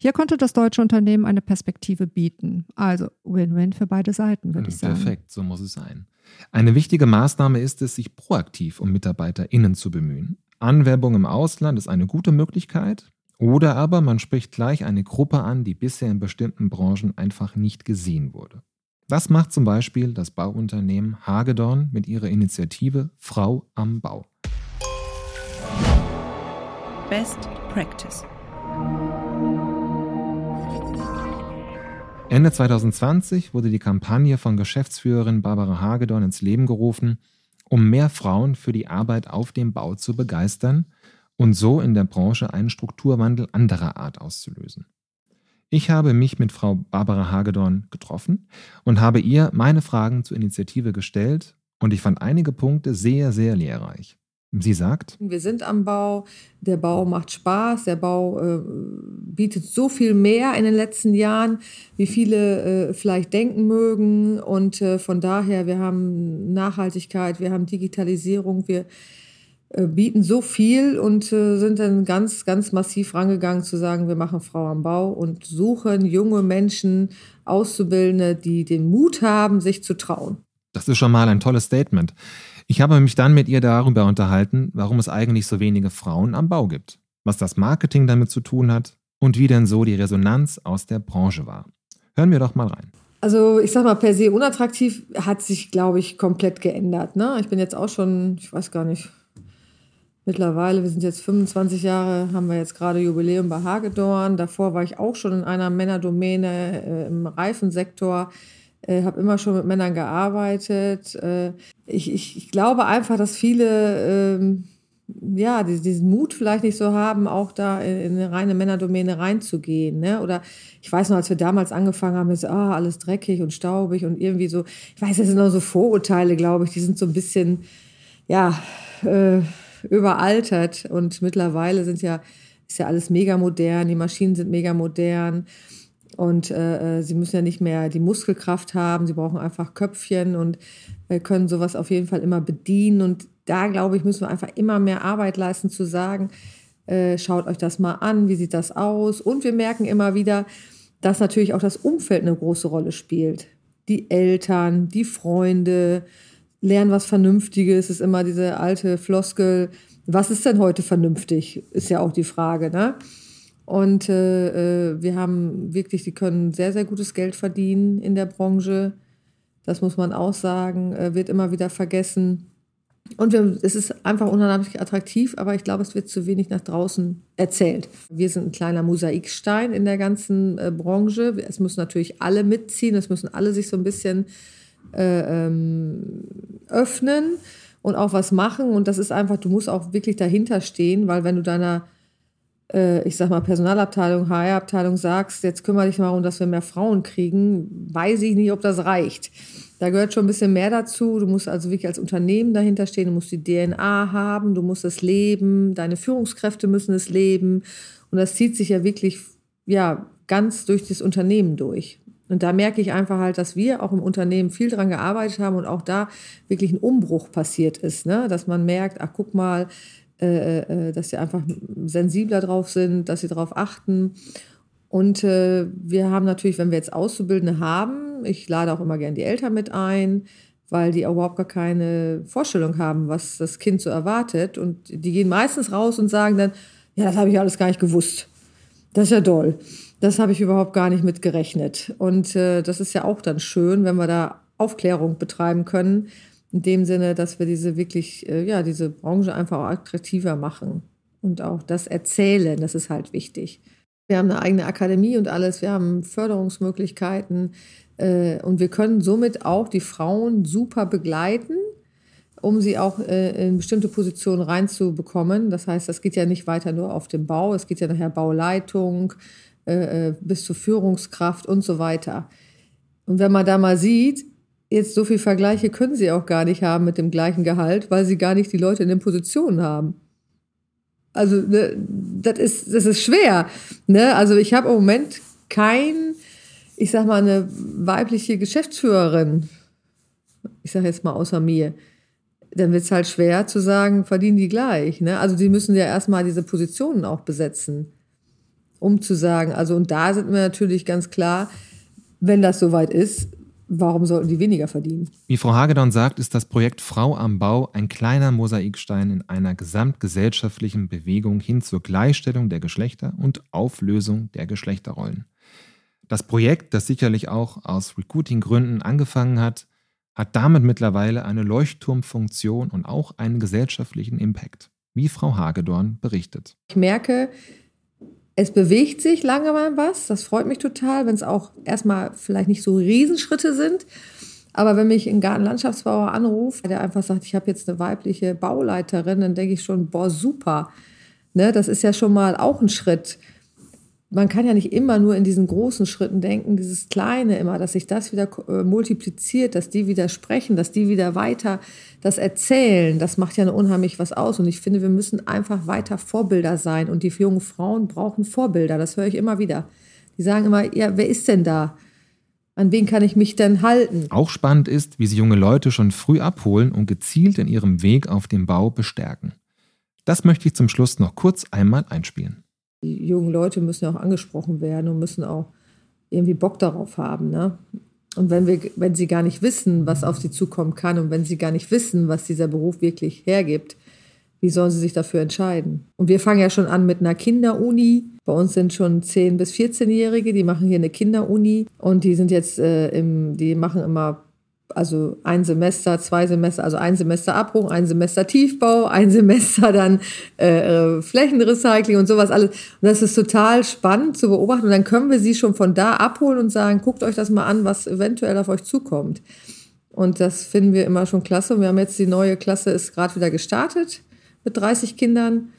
Hier konnte das deutsche Unternehmen eine Perspektive bieten. Also Win-Win für beide Seiten, würde ich sagen. Perfekt, so muss es sein. Eine wichtige Maßnahme ist es, sich proaktiv um MitarbeiterInnen zu bemühen. Anwerbung im Ausland ist eine gute Möglichkeit. Oder aber man spricht gleich eine Gruppe an, die bisher in bestimmten Branchen einfach nicht gesehen wurde. Das macht zum Beispiel das Bauunternehmen Hagedorn mit ihrer Initiative Frau am Bau. Best Practice. Ende 2020 wurde die Kampagne von Geschäftsführerin Barbara Hagedorn ins Leben gerufen, um mehr Frauen für die Arbeit auf dem Bau zu begeistern und so in der Branche einen Strukturwandel anderer Art auszulösen. Ich habe mich mit Frau Barbara Hagedorn getroffen und habe ihr meine Fragen zur Initiative gestellt und ich fand einige Punkte sehr, sehr lehrreich. Sie sagt, wir sind am Bau, der Bau macht Spaß, der Bau äh, bietet so viel mehr in den letzten Jahren, wie viele äh, vielleicht denken mögen. Und äh, von daher, wir haben Nachhaltigkeit, wir haben Digitalisierung, wir bieten so viel und äh, sind dann ganz, ganz massiv rangegangen zu sagen, wir machen Frau am Bau und suchen junge Menschen, Auszubildende, die den Mut haben, sich zu trauen. Das ist schon mal ein tolles Statement. Ich habe mich dann mit ihr darüber unterhalten, warum es eigentlich so wenige Frauen am Bau gibt, was das Marketing damit zu tun hat und wie denn so die Resonanz aus der Branche war. Hören wir doch mal rein. Also ich sag mal, per se unattraktiv hat sich, glaube ich, komplett geändert. Ne? Ich bin jetzt auch schon, ich weiß gar nicht, mittlerweile, wir sind jetzt 25 Jahre, haben wir jetzt gerade Jubiläum bei Hagedorn. Davor war ich auch schon in einer Männerdomäne äh, im Reifensektor äh, habe immer schon mit Männern gearbeitet. Äh, ich, ich, glaube einfach, dass viele ähm, ja, diesen Mut vielleicht nicht so haben, auch da in eine reine Männerdomäne reinzugehen. Ne? Oder ich weiß noch, als wir damals angefangen haben, ist ah, alles dreckig und staubig und irgendwie so, ich weiß, das sind noch so Vorurteile, glaube ich, die sind so ein bisschen, ja, äh, überaltert. Und mittlerweile sind ja, ist ja alles mega modern, die Maschinen sind mega modern. Und äh, äh, sie müssen ja nicht mehr die Muskelkraft haben, sie brauchen einfach Köpfchen und äh, können sowas auf jeden Fall immer bedienen. Und da, glaube ich, müssen wir einfach immer mehr Arbeit leisten, zu sagen, äh, schaut euch das mal an, wie sieht das aus. Und wir merken immer wieder, dass natürlich auch das Umfeld eine große Rolle spielt. Die Eltern, die Freunde, lernen was Vernünftiges, ist immer diese alte Floskel. Was ist denn heute vernünftig? Ist ja auch die Frage, ne? Und äh, äh, wir haben wirklich, die können sehr, sehr gutes Geld verdienen in der Branche. Das muss man auch sagen, äh, wird immer wieder vergessen. Und wir, es ist einfach unheimlich attraktiv, aber ich glaube, es wird zu wenig nach draußen erzählt. Wir sind ein kleiner Mosaikstein in der ganzen äh, Branche. Es müssen natürlich alle mitziehen, es müssen alle sich so ein bisschen äh, ähm, öffnen und auch was machen. Und das ist einfach, du musst auch wirklich dahinter stehen, weil wenn du deiner äh, ich sag mal, Personalabteilung, HR-Abteilung sagst, jetzt kümmere dich mal darum, dass wir mehr Frauen kriegen, weiß ich nicht, ob das reicht. Da gehört schon ein bisschen mehr dazu. Du musst also wirklich als Unternehmen dahinter stehen, du musst die DNA haben, du musst es leben, deine Führungskräfte müssen es leben. Und das zieht sich ja wirklich, ja, ganz durch das Unternehmen durch. Und da merke ich einfach halt, dass wir auch im Unternehmen viel dran gearbeitet haben und auch da wirklich ein Umbruch passiert ist, ne? dass man merkt, ach guck mal, äh, äh, dass sie einfach sensibler drauf sind, dass sie darauf achten. Und äh, wir haben natürlich, wenn wir jetzt Auszubildende haben, ich lade auch immer gerne die Eltern mit ein, weil die überhaupt gar keine Vorstellung haben, was das Kind so erwartet. Und die gehen meistens raus und sagen dann, ja, das habe ich alles gar nicht gewusst. Das ist ja toll. Das habe ich überhaupt gar nicht mit gerechnet. Und äh, das ist ja auch dann schön, wenn wir da Aufklärung betreiben können, in dem Sinne, dass wir diese wirklich, äh, ja, diese Branche einfach attraktiver machen und auch das erzählen, das ist halt wichtig. Wir haben eine eigene Akademie und alles, wir haben Förderungsmöglichkeiten äh, und wir können somit auch die Frauen super begleiten um sie auch äh, in bestimmte Positionen reinzubekommen. Das heißt, das geht ja nicht weiter nur auf dem Bau, es geht ja nachher Bauleitung äh, äh, bis zur Führungskraft und so weiter. Und wenn man da mal sieht, jetzt so viele Vergleiche können sie auch gar nicht haben mit dem gleichen Gehalt, weil sie gar nicht die Leute in den Positionen haben. Also ne, das ist das ist schwer. Ne? Also ich habe im Moment kein, ich sag mal eine weibliche Geschäftsführerin. Ich sage jetzt mal außer mir. Dann wird es halt schwer zu sagen, verdienen die gleich. Ne? Also die müssen ja erstmal diese Positionen auch besetzen, um zu sagen. Also und da sind wir natürlich ganz klar, wenn das soweit ist, warum sollten die weniger verdienen? Wie Frau Hagedorn sagt, ist das Projekt Frau am Bau ein kleiner Mosaikstein in einer gesamtgesellschaftlichen Bewegung hin zur Gleichstellung der Geschlechter und Auflösung der Geschlechterrollen. Das Projekt, das sicherlich auch aus Recruiting-Gründen angefangen hat, hat damit mittlerweile eine Leuchtturmfunktion und auch einen gesellschaftlichen Impact, wie Frau Hagedorn berichtet. Ich merke, es bewegt sich lange mal was. Das freut mich total, wenn es auch erstmal vielleicht nicht so Riesenschritte sind. Aber wenn mich ein Gartenlandschaftsbauer anruft, der einfach sagt, ich habe jetzt eine weibliche Bauleiterin, dann denke ich schon, boah, super. Ne, das ist ja schon mal auch ein Schritt man kann ja nicht immer nur in diesen großen Schritten denken, dieses Kleine immer, dass sich das wieder äh, multipliziert, dass die wieder sprechen, dass die wieder weiter das erzählen. Das macht ja unheimlich was aus. Und ich finde, wir müssen einfach weiter Vorbilder sein. Und die jungen Frauen brauchen Vorbilder. Das höre ich immer wieder. Die sagen immer, ja, wer ist denn da? An wen kann ich mich denn halten? Auch spannend ist, wie sie junge Leute schon früh abholen und gezielt in ihrem Weg auf dem Bau bestärken. Das möchte ich zum Schluss noch kurz einmal einspielen die jungen Leute müssen ja auch angesprochen werden und müssen auch irgendwie Bock darauf haben. Ne? Und wenn, wir, wenn sie gar nicht wissen, was auf sie zukommen kann und wenn sie gar nicht wissen, was dieser Beruf wirklich hergibt, wie sollen sie sich dafür entscheiden? Und wir fangen ja schon an mit einer Kinderuni. Bei uns sind schon 10- bis 14-Jährige, die machen hier eine Kinderuni und die sind jetzt äh, im, die machen immer also ein Semester, zwei Semester, also ein Semester Abbruch, ein Semester Tiefbau, ein *laughs* Semester dann äh, äh, Flächenrecycling und sowas alles. Und das ist total spannend zu beobachten. Und dann können wir sie schon von da abholen und sagen, guckt euch das mal an, was eventuell auf euch zukommt. Und das finden wir immer schon klasse. Und wir haben jetzt die neue Klasse, ist gerade wieder gestartet mit 30 Kindern.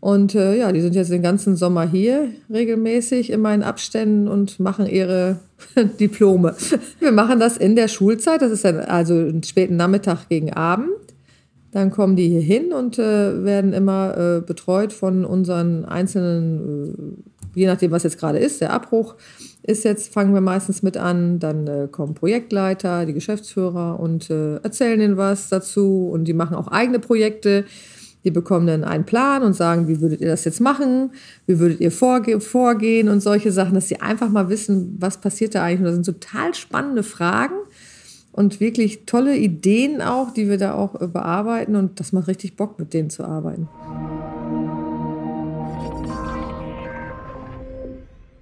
Und äh, ja, die sind jetzt den ganzen Sommer hier regelmäßig in meinen Abständen und machen ihre *laughs* Diplome. Wir machen das in der Schulzeit, das ist dann also einen späten Nachmittag gegen Abend. Dann kommen die hier hin und äh, werden immer äh, betreut von unseren einzelnen, äh, je nachdem, was jetzt gerade ist, der Abbruch ist jetzt, fangen wir meistens mit an, dann äh, kommen Projektleiter, die Geschäftsführer und äh, erzählen ihnen was dazu und die machen auch eigene Projekte. Die bekommen dann einen Plan und sagen, wie würdet ihr das jetzt machen? Wie würdet ihr vorge vorgehen und solche Sachen, dass sie einfach mal wissen, was passiert da eigentlich. Und das sind total spannende Fragen und wirklich tolle Ideen auch, die wir da auch äh, bearbeiten. Und das macht richtig Bock, mit denen zu arbeiten.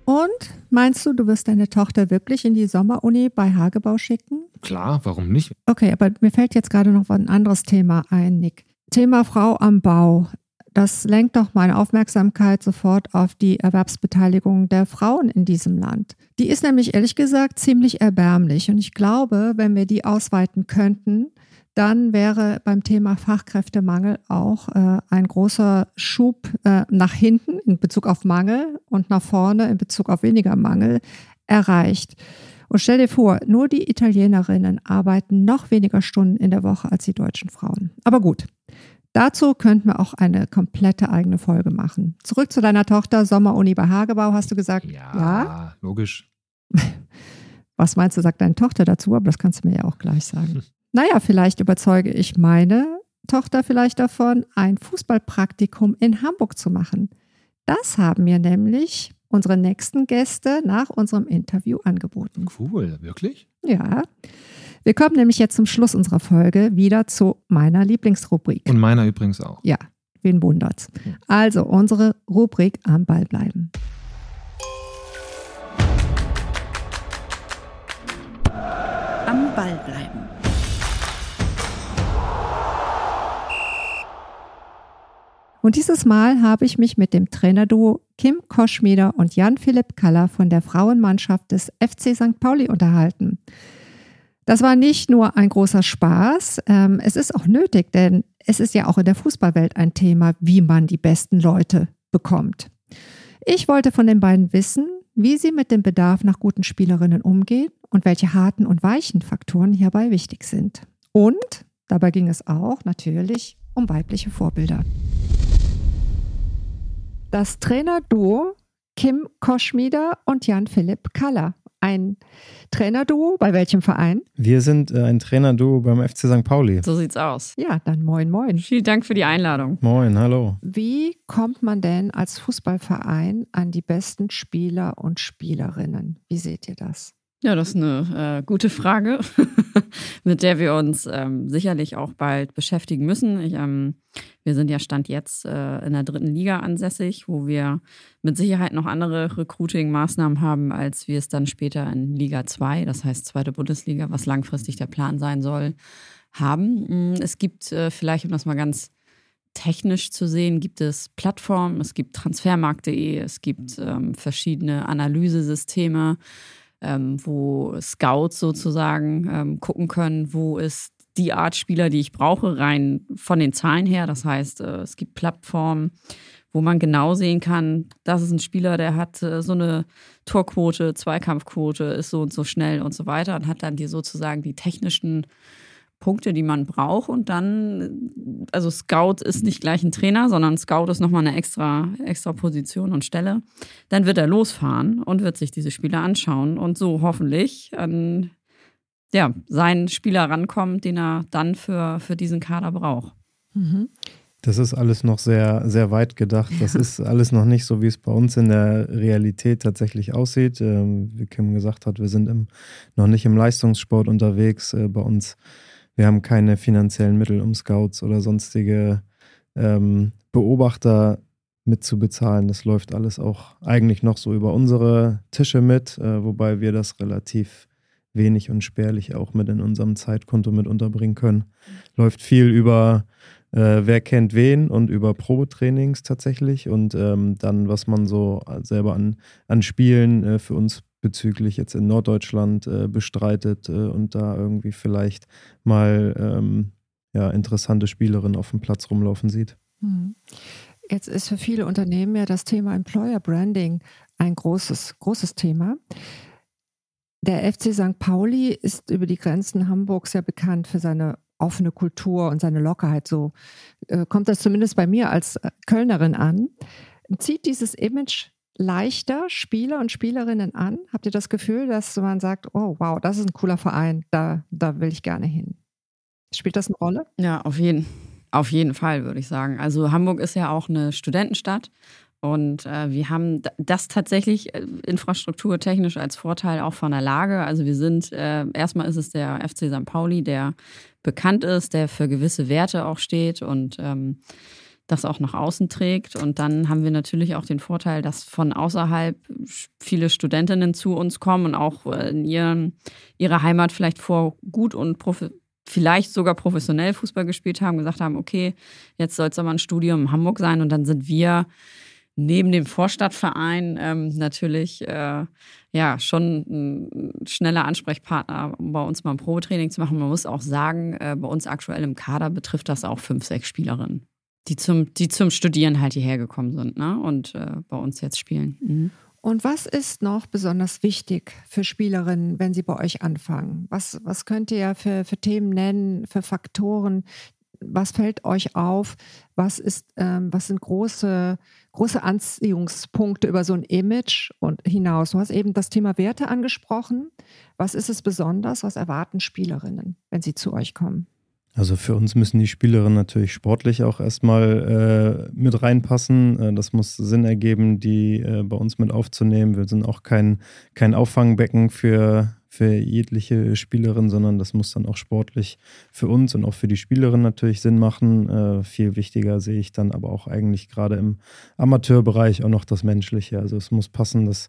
Und meinst du, du wirst deine Tochter wirklich in die Sommeruni bei Hagebau schicken? Klar, warum nicht? Okay, aber mir fällt jetzt gerade noch ein anderes Thema ein, Nick. Thema Frau am Bau. Das lenkt doch meine Aufmerksamkeit sofort auf die Erwerbsbeteiligung der Frauen in diesem Land. Die ist nämlich ehrlich gesagt ziemlich erbärmlich. Und ich glaube, wenn wir die ausweiten könnten, dann wäre beim Thema Fachkräftemangel auch äh, ein großer Schub äh, nach hinten in Bezug auf Mangel und nach vorne in Bezug auf weniger Mangel erreicht. Und stell dir vor, nur die Italienerinnen arbeiten noch weniger Stunden in der Woche als die deutschen Frauen. Aber gut, dazu könnten wir auch eine komplette eigene Folge machen. Zurück zu deiner Tochter, Sommeruni bei Hagebau, hast du gesagt? Ja, ja? logisch. *laughs* Was meinst du, sagt deine Tochter dazu? Aber das kannst du mir ja auch gleich sagen. Hm. *laughs* Naja, vielleicht überzeuge ich meine Tochter vielleicht davon, ein Fußballpraktikum in Hamburg zu machen. Das haben mir nämlich unsere nächsten Gäste nach unserem Interview angeboten. Cool, wirklich? Ja. Wir kommen nämlich jetzt zum Schluss unserer Folge wieder zu meiner Lieblingsrubrik. Und meiner übrigens auch. Ja, wen wundert's? Also unsere Rubrik am Ball bleiben. Am Ball bleiben. Und dieses Mal habe ich mich mit dem Trainerduo Kim Koschmieder und Jan-Philipp Kaller von der Frauenmannschaft des FC St. Pauli unterhalten. Das war nicht nur ein großer Spaß, ähm, es ist auch nötig, denn es ist ja auch in der Fußballwelt ein Thema, wie man die besten Leute bekommt. Ich wollte von den beiden wissen, wie sie mit dem Bedarf nach guten Spielerinnen umgehen und welche harten und weichen Faktoren hierbei wichtig sind. Und dabei ging es auch natürlich um weibliche Vorbilder. Das Trainerduo Kim Koschmieder und Jan-Philipp Kaller. Ein Trainerduo bei welchem Verein? Wir sind äh, ein Trainerduo beim FC St. Pauli. So sieht's aus. Ja, dann moin, moin. Vielen Dank für die Einladung. Moin, hallo. Wie kommt man denn als Fußballverein an die besten Spieler und Spielerinnen? Wie seht ihr das? Ja, das ist eine äh, gute Frage, *laughs* mit der wir uns ähm, sicherlich auch bald beschäftigen müssen. Ich, ähm, wir sind ja Stand jetzt äh, in der dritten Liga ansässig, wo wir mit Sicherheit noch andere Recruiting-Maßnahmen haben, als wir es dann später in Liga 2, das heißt zweite Bundesliga, was langfristig der Plan sein soll, haben. Mm, es gibt äh, vielleicht, um das mal ganz technisch zu sehen, gibt es Plattformen, es gibt transfermarkt.de, es gibt ähm, verschiedene Analysesysteme ähm, wo Scouts sozusagen ähm, gucken können, wo ist die Art Spieler, die ich brauche, rein von den Zahlen her. Das heißt, äh, es gibt Plattformen, wo man genau sehen kann, das ist ein Spieler, der hat äh, so eine Torquote, Zweikampfquote, ist so und so schnell und so weiter und hat dann die sozusagen die technischen Punkte, die man braucht. Und dann, also Scout ist nicht gleich ein Trainer, sondern Scout ist nochmal eine extra, extra Position und Stelle. Dann wird er losfahren und wird sich diese Spieler anschauen und so hoffentlich an ja, seinen Spieler rankommen, den er dann für, für diesen Kader braucht. Mhm. Das ist alles noch sehr, sehr weit gedacht. Das ja. ist alles noch nicht so, wie es bei uns in der Realität tatsächlich aussieht. Ähm, wie Kim gesagt hat, wir sind im, noch nicht im Leistungssport unterwegs. Äh, bei uns wir haben keine finanziellen Mittel, um Scouts oder sonstige ähm, Beobachter mitzubezahlen. Das läuft alles auch eigentlich noch so über unsere Tische mit, äh, wobei wir das relativ wenig und spärlich auch mit in unserem Zeitkonto mit unterbringen können. Läuft viel über äh, wer kennt wen und über Probetrainings tatsächlich und ähm, dann, was man so selber an, an Spielen äh, für uns bezüglich jetzt in Norddeutschland äh, bestreitet äh, und da irgendwie vielleicht mal ähm, ja, interessante Spielerinnen auf dem Platz rumlaufen sieht. Mhm. Jetzt ist für viele Unternehmen ja das Thema Employer Branding ein großes, großes Thema. Der FC St. Pauli ist über die Grenzen Hamburgs ja bekannt für seine offene Kultur und seine Lockerheit. So äh, kommt das zumindest bei mir als äh, Kölnerin an. Zieht dieses Image leichter Spieler und Spielerinnen an? Habt ihr das Gefühl, dass man sagt, oh wow, das ist ein cooler Verein, da, da will ich gerne hin? Spielt das eine Rolle? Ja, auf jeden, auf jeden Fall, würde ich sagen. Also Hamburg ist ja auch eine Studentenstadt und äh, wir haben das tatsächlich äh, infrastrukturtechnisch als Vorteil auch von der Lage. Also wir sind, äh, erstmal ist es der FC St. Pauli, der bekannt ist, der für gewisse Werte auch steht und ähm, das auch nach außen trägt. Und dann haben wir natürlich auch den Vorteil, dass von außerhalb viele Studentinnen zu uns kommen und auch äh, in ihren, ihrer Heimat vielleicht vor gut und vielleicht sogar professionell Fußball gespielt haben, gesagt haben, okay, jetzt soll es aber ein Studium in Hamburg sein. Und dann sind wir neben dem Vorstadtverein ähm, natürlich äh, ja schon ein schneller Ansprechpartner, um bei uns mal ein Probetraining zu machen. Man muss auch sagen, äh, bei uns aktuell im Kader betrifft das auch fünf, sechs Spielerinnen die zum, die zum Studieren halt hierher gekommen sind ne? und äh, bei uns jetzt spielen. Mhm. Und was ist noch besonders wichtig für Spielerinnen, wenn sie bei euch anfangen? Was, was könnt ihr für, für Themen nennen, für Faktoren? Was fällt euch auf? Was, ist, ähm, was sind große, große Anziehungspunkte über so ein Image und hinaus? Du hast eben das Thema Werte angesprochen. Was ist es besonders? Was erwarten Spielerinnen, wenn sie zu euch kommen? Also für uns müssen die Spielerinnen natürlich sportlich auch erstmal äh, mit reinpassen. Äh, das muss Sinn ergeben, die äh, bei uns mit aufzunehmen. Wir sind auch kein, kein Auffangbecken für, für jegliche Spielerin, sondern das muss dann auch sportlich für uns und auch für die Spielerin natürlich Sinn machen. Äh, viel wichtiger sehe ich dann aber auch eigentlich gerade im Amateurbereich auch noch das Menschliche. Also es muss passen, dass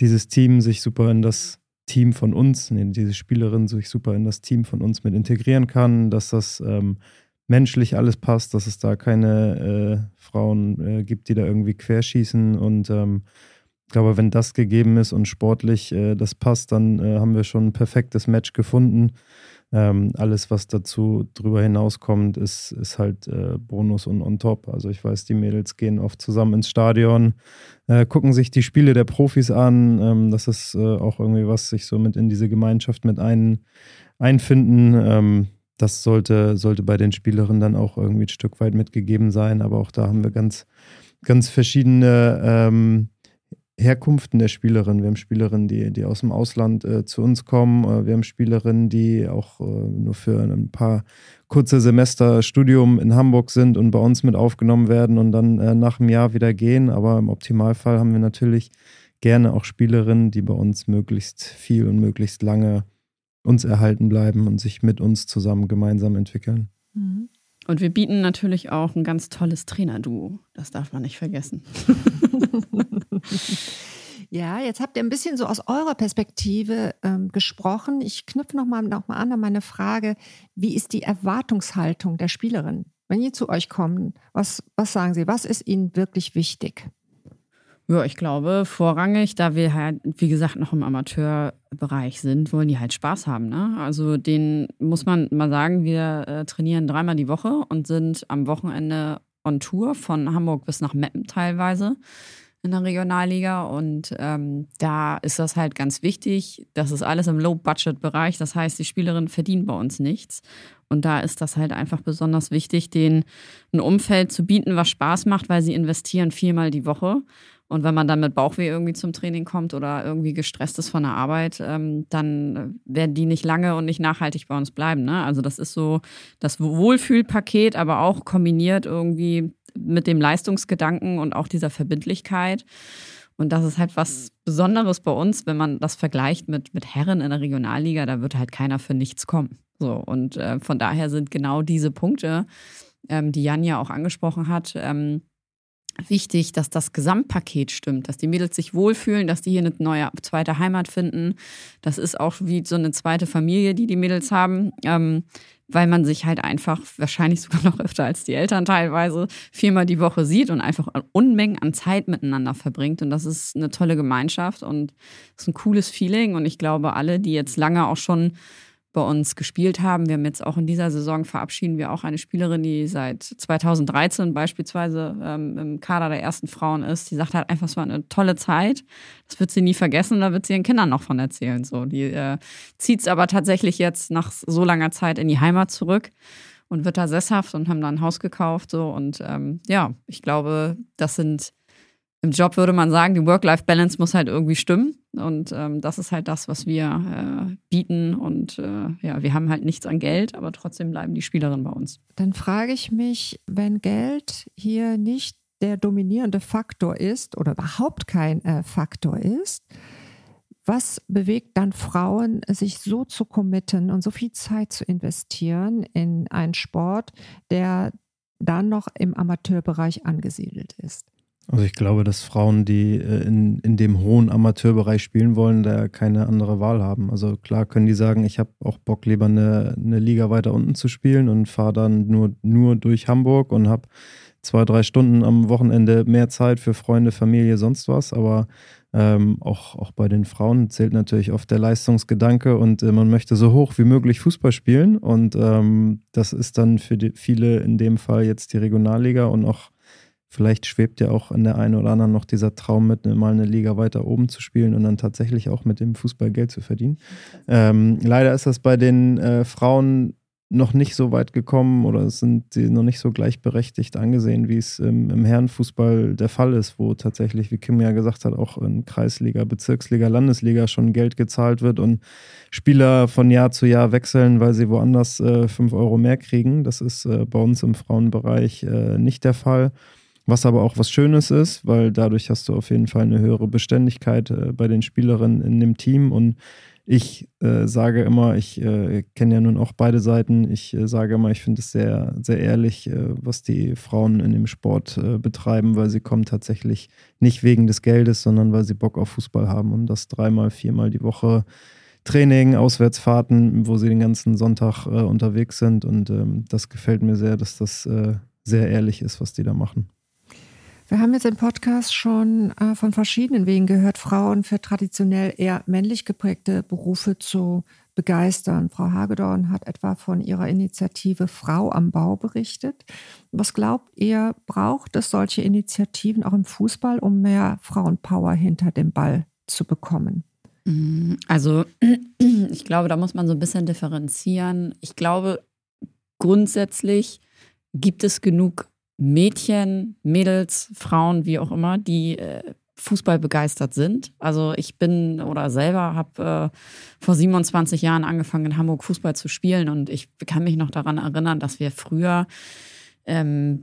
dieses Team sich super in das Team von uns, nee, diese Spielerin sich super in das Team von uns mit integrieren kann, dass das ähm, menschlich alles passt, dass es da keine äh, Frauen äh, gibt, die da irgendwie querschießen und ähm, ich glaube, wenn das gegeben ist und sportlich äh, das passt, dann äh, haben wir schon ein perfektes Match gefunden. Ähm, alles, was dazu drüber hinauskommt, ist, ist halt äh, Bonus und on top. Also ich weiß, die Mädels gehen oft zusammen ins Stadion, äh, gucken sich die Spiele der Profis an. Ähm, das ist äh, auch irgendwie was, sich so mit in diese Gemeinschaft mit ein, einfinden. Ähm, das sollte, sollte bei den Spielerinnen dann auch irgendwie ein Stück weit mitgegeben sein. Aber auch da haben wir ganz, ganz verschiedene ähm, Herkunften der Spielerinnen. Wir haben Spielerinnen, die, die aus dem Ausland äh, zu uns kommen. Äh, wir haben Spielerinnen, die auch äh, nur für ein paar kurze Semester Studium in Hamburg sind und bei uns mit aufgenommen werden und dann äh, nach einem Jahr wieder gehen. Aber im Optimalfall haben wir natürlich gerne auch Spielerinnen, die bei uns möglichst viel und möglichst lange uns erhalten bleiben und sich mit uns zusammen gemeinsam entwickeln. Mhm. Und wir bieten natürlich auch ein ganz tolles Trainerduo. Das darf man nicht vergessen. *laughs* *laughs* ja, jetzt habt ihr ein bisschen so aus eurer Perspektive ähm, gesprochen. Ich knüpfe nochmal noch mal an an meine Frage, wie ist die Erwartungshaltung der Spielerin? Wenn die zu euch kommen, was, was sagen sie? Was ist ihnen wirklich wichtig? Ja, ich glaube, vorrangig, da wir halt, wie gesagt, noch im Amateurbereich sind, wollen die halt Spaß haben. Ne? Also den muss man mal sagen, wir äh, trainieren dreimal die Woche und sind am Wochenende on Tour von Hamburg bis nach Meppen teilweise in der Regionalliga. Und ähm, da ist das halt ganz wichtig. Das ist alles im Low-Budget-Bereich. Das heißt, die Spielerinnen verdienen bei uns nichts. Und da ist das halt einfach besonders wichtig, denen ein Umfeld zu bieten, was Spaß macht, weil sie investieren viermal die Woche. Und wenn man dann mit Bauchweh irgendwie zum Training kommt oder irgendwie gestresst ist von der Arbeit, ähm, dann werden die nicht lange und nicht nachhaltig bei uns bleiben. Ne? Also das ist so das Wohlfühlpaket, aber auch kombiniert irgendwie mit dem Leistungsgedanken und auch dieser Verbindlichkeit. Und das ist halt was Besonderes bei uns, wenn man das vergleicht mit, mit Herren in der Regionalliga, da wird halt keiner für nichts kommen. So, und äh, von daher sind genau diese Punkte, ähm, die Jan ja auch angesprochen hat, ähm, wichtig, dass das Gesamtpaket stimmt, dass die Mädels sich wohlfühlen, dass die hier eine neue zweite Heimat finden. Das ist auch wie so eine zweite Familie, die die Mädels haben, ähm, weil man sich halt einfach wahrscheinlich sogar noch öfter als die Eltern teilweise viermal die Woche sieht und einfach Unmengen an Zeit miteinander verbringt. Und das ist eine tolle Gemeinschaft und ist ein cooles Feeling. Und ich glaube, alle, die jetzt lange auch schon bei uns gespielt haben. Wir haben jetzt auch in dieser Saison verabschieden wir auch eine Spielerin, die seit 2013 beispielsweise ähm, im Kader der ersten Frauen ist. Die sagt halt einfach, es war eine tolle Zeit. Das wird sie nie vergessen, da wird sie ihren Kindern noch von erzählen. So, die äh, zieht es aber tatsächlich jetzt nach so langer Zeit in die Heimat zurück und wird da sesshaft und haben da ein Haus gekauft. So und ähm, ja, ich glaube, das sind im Job würde man sagen, die Work-Life-Balance muss halt irgendwie stimmen. Und ähm, das ist halt das, was wir äh, bieten. Und äh, ja, wir haben halt nichts an Geld, aber trotzdem bleiben die Spielerinnen bei uns. Dann frage ich mich, wenn Geld hier nicht der dominierende Faktor ist oder überhaupt kein äh, Faktor ist, was bewegt dann Frauen, sich so zu committen und so viel Zeit zu investieren in einen Sport, der dann noch im Amateurbereich angesiedelt ist? Also ich glaube, dass Frauen, die äh, in, in dem hohen Amateurbereich spielen wollen, da keine andere Wahl haben. Also klar können die sagen, ich habe auch Bock, lieber eine, eine Liga weiter unten zu spielen und fahre dann nur, nur durch Hamburg und habe zwei, drei Stunden am Wochenende mehr Zeit für Freunde, Familie, sonst was. Aber ähm, auch, auch bei den Frauen zählt natürlich oft der Leistungsgedanke und äh, man möchte so hoch wie möglich Fußball spielen. Und ähm, das ist dann für die, viele in dem Fall jetzt die Regionalliga und auch Vielleicht schwebt ja auch in der einen oder anderen noch dieser Traum mit, mal eine Liga weiter oben zu spielen und dann tatsächlich auch mit dem Fußball Geld zu verdienen. Ähm, leider ist das bei den äh, Frauen noch nicht so weit gekommen oder sind sie noch nicht so gleichberechtigt angesehen, wie es ähm, im Herrenfußball der Fall ist, wo tatsächlich, wie Kim ja gesagt hat, auch in Kreisliga, Bezirksliga, Landesliga schon Geld gezahlt wird und Spieler von Jahr zu Jahr wechseln, weil sie woanders äh, 5 Euro mehr kriegen. Das ist äh, bei uns im Frauenbereich äh, nicht der Fall. Was aber auch was Schönes ist, weil dadurch hast du auf jeden Fall eine höhere Beständigkeit äh, bei den Spielerinnen in dem Team. Und ich äh, sage immer, ich äh, kenne ja nun auch beide Seiten. Ich äh, sage immer, ich finde es sehr, sehr ehrlich, äh, was die Frauen in dem Sport äh, betreiben, weil sie kommen tatsächlich nicht wegen des Geldes, sondern weil sie Bock auf Fußball haben und das dreimal, viermal die Woche. Training, Auswärtsfahrten, wo sie den ganzen Sonntag unterwegs sind. Und ähm, das gefällt mir sehr, dass das sehr ehrlich ist, was die da machen. Wir haben jetzt im Podcast schon äh, von verschiedenen Wegen gehört, Frauen für traditionell eher männlich geprägte Berufe zu begeistern. Frau Hagedorn hat etwa von ihrer Initiative Frau am Bau berichtet. Was glaubt ihr, braucht es solche Initiativen auch im Fußball, um mehr Frauenpower hinter dem Ball zu bekommen? Mm, also *clears throat* ich glaube, da muss man so ein bisschen differenzieren. Ich glaube, grundsätzlich gibt es genug Mädchen, Mädels, Frauen, wie auch immer, die äh, Fußball begeistert sind. Also ich bin oder selber habe äh, vor 27 Jahren angefangen in Hamburg Fußball zu spielen und ich kann mich noch daran erinnern, dass wir früher ähm,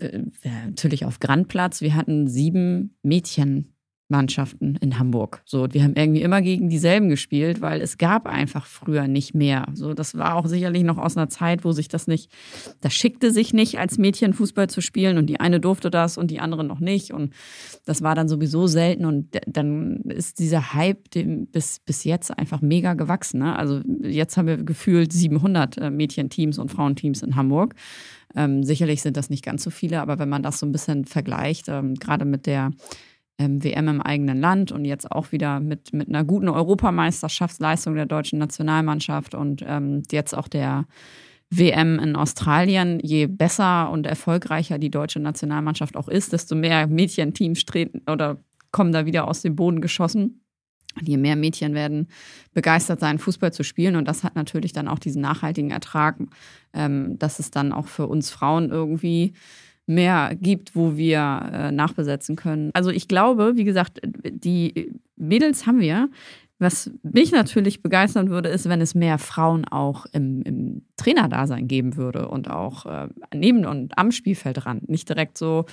natürlich auf Grandplatz, wir hatten sieben Mädchen Mannschaften in Hamburg. So, wir haben irgendwie immer gegen dieselben gespielt, weil es gab einfach früher nicht mehr. So, das war auch sicherlich noch aus einer Zeit, wo sich das nicht, das schickte sich nicht, als Mädchen Fußball zu spielen und die eine durfte das und die andere noch nicht und das war dann sowieso selten und dann ist dieser Hype dem, bis, bis jetzt einfach mega gewachsen. Ne? Also jetzt haben wir gefühlt 700 äh, Mädchenteams und Frauenteams in Hamburg. Ähm, sicherlich sind das nicht ganz so viele, aber wenn man das so ein bisschen vergleicht, ähm, gerade mit der WM im eigenen Land und jetzt auch wieder mit, mit einer guten Europameisterschaftsleistung der deutschen Nationalmannschaft und ähm, jetzt auch der WM in Australien. Je besser und erfolgreicher die deutsche Nationalmannschaft auch ist, desto mehr Mädchenteams treten oder kommen da wieder aus dem Boden geschossen. Und je mehr Mädchen werden begeistert sein, Fußball zu spielen. Und das hat natürlich dann auch diesen nachhaltigen Ertrag, ähm, dass es dann auch für uns Frauen irgendwie mehr gibt, wo wir äh, nachbesetzen können. Also ich glaube, wie gesagt, die Mädels haben wir. Was mich natürlich begeistern würde, ist, wenn es mehr Frauen auch im, im Trainerdasein geben würde und auch äh, neben und am Spielfeld ran. Nicht direkt so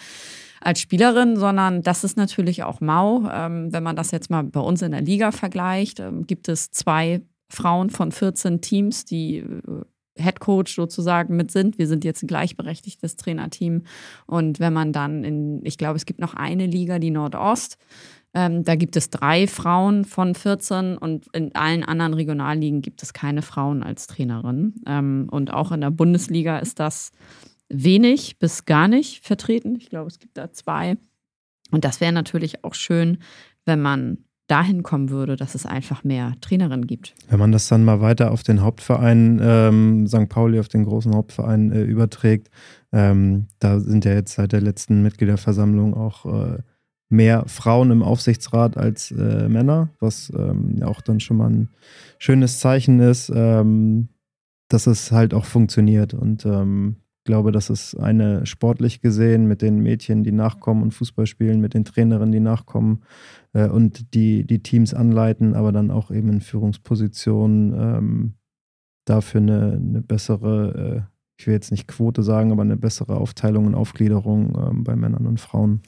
als Spielerin, sondern das ist natürlich auch mau. Ähm, wenn man das jetzt mal bei uns in der Liga vergleicht, ähm, gibt es zwei Frauen von 14 Teams, die äh, Head Coach sozusagen mit sind. Wir sind jetzt ein gleichberechtigtes Trainerteam. Und wenn man dann in, ich glaube, es gibt noch eine Liga, die Nordost. Ähm, da gibt es drei Frauen von 14 und in allen anderen Regionalligen gibt es keine Frauen als Trainerin. Ähm, und auch in der Bundesliga ist das wenig bis gar nicht vertreten. Ich glaube, es gibt da zwei. Und das wäre natürlich auch schön, wenn man dahin kommen würde, dass es einfach mehr Trainerinnen gibt. Wenn man das dann mal weiter auf den Hauptverein ähm, St. Pauli, auf den großen Hauptverein äh, überträgt, ähm, da sind ja jetzt seit der letzten Mitgliederversammlung auch äh, mehr Frauen im Aufsichtsrat als äh, Männer, was ähm, ja auch dann schon mal ein schönes Zeichen ist, ähm, dass es halt auch funktioniert. Und ähm, glaube, das ist eine sportlich gesehen mit den Mädchen, die nachkommen und Fußball spielen, mit den Trainerinnen, die nachkommen äh, und die, die Teams anleiten, aber dann auch eben in Führungspositionen ähm, dafür eine, eine bessere, äh, ich will jetzt nicht Quote sagen, aber eine bessere Aufteilung und Aufgliederung ähm, bei Männern und Frauen.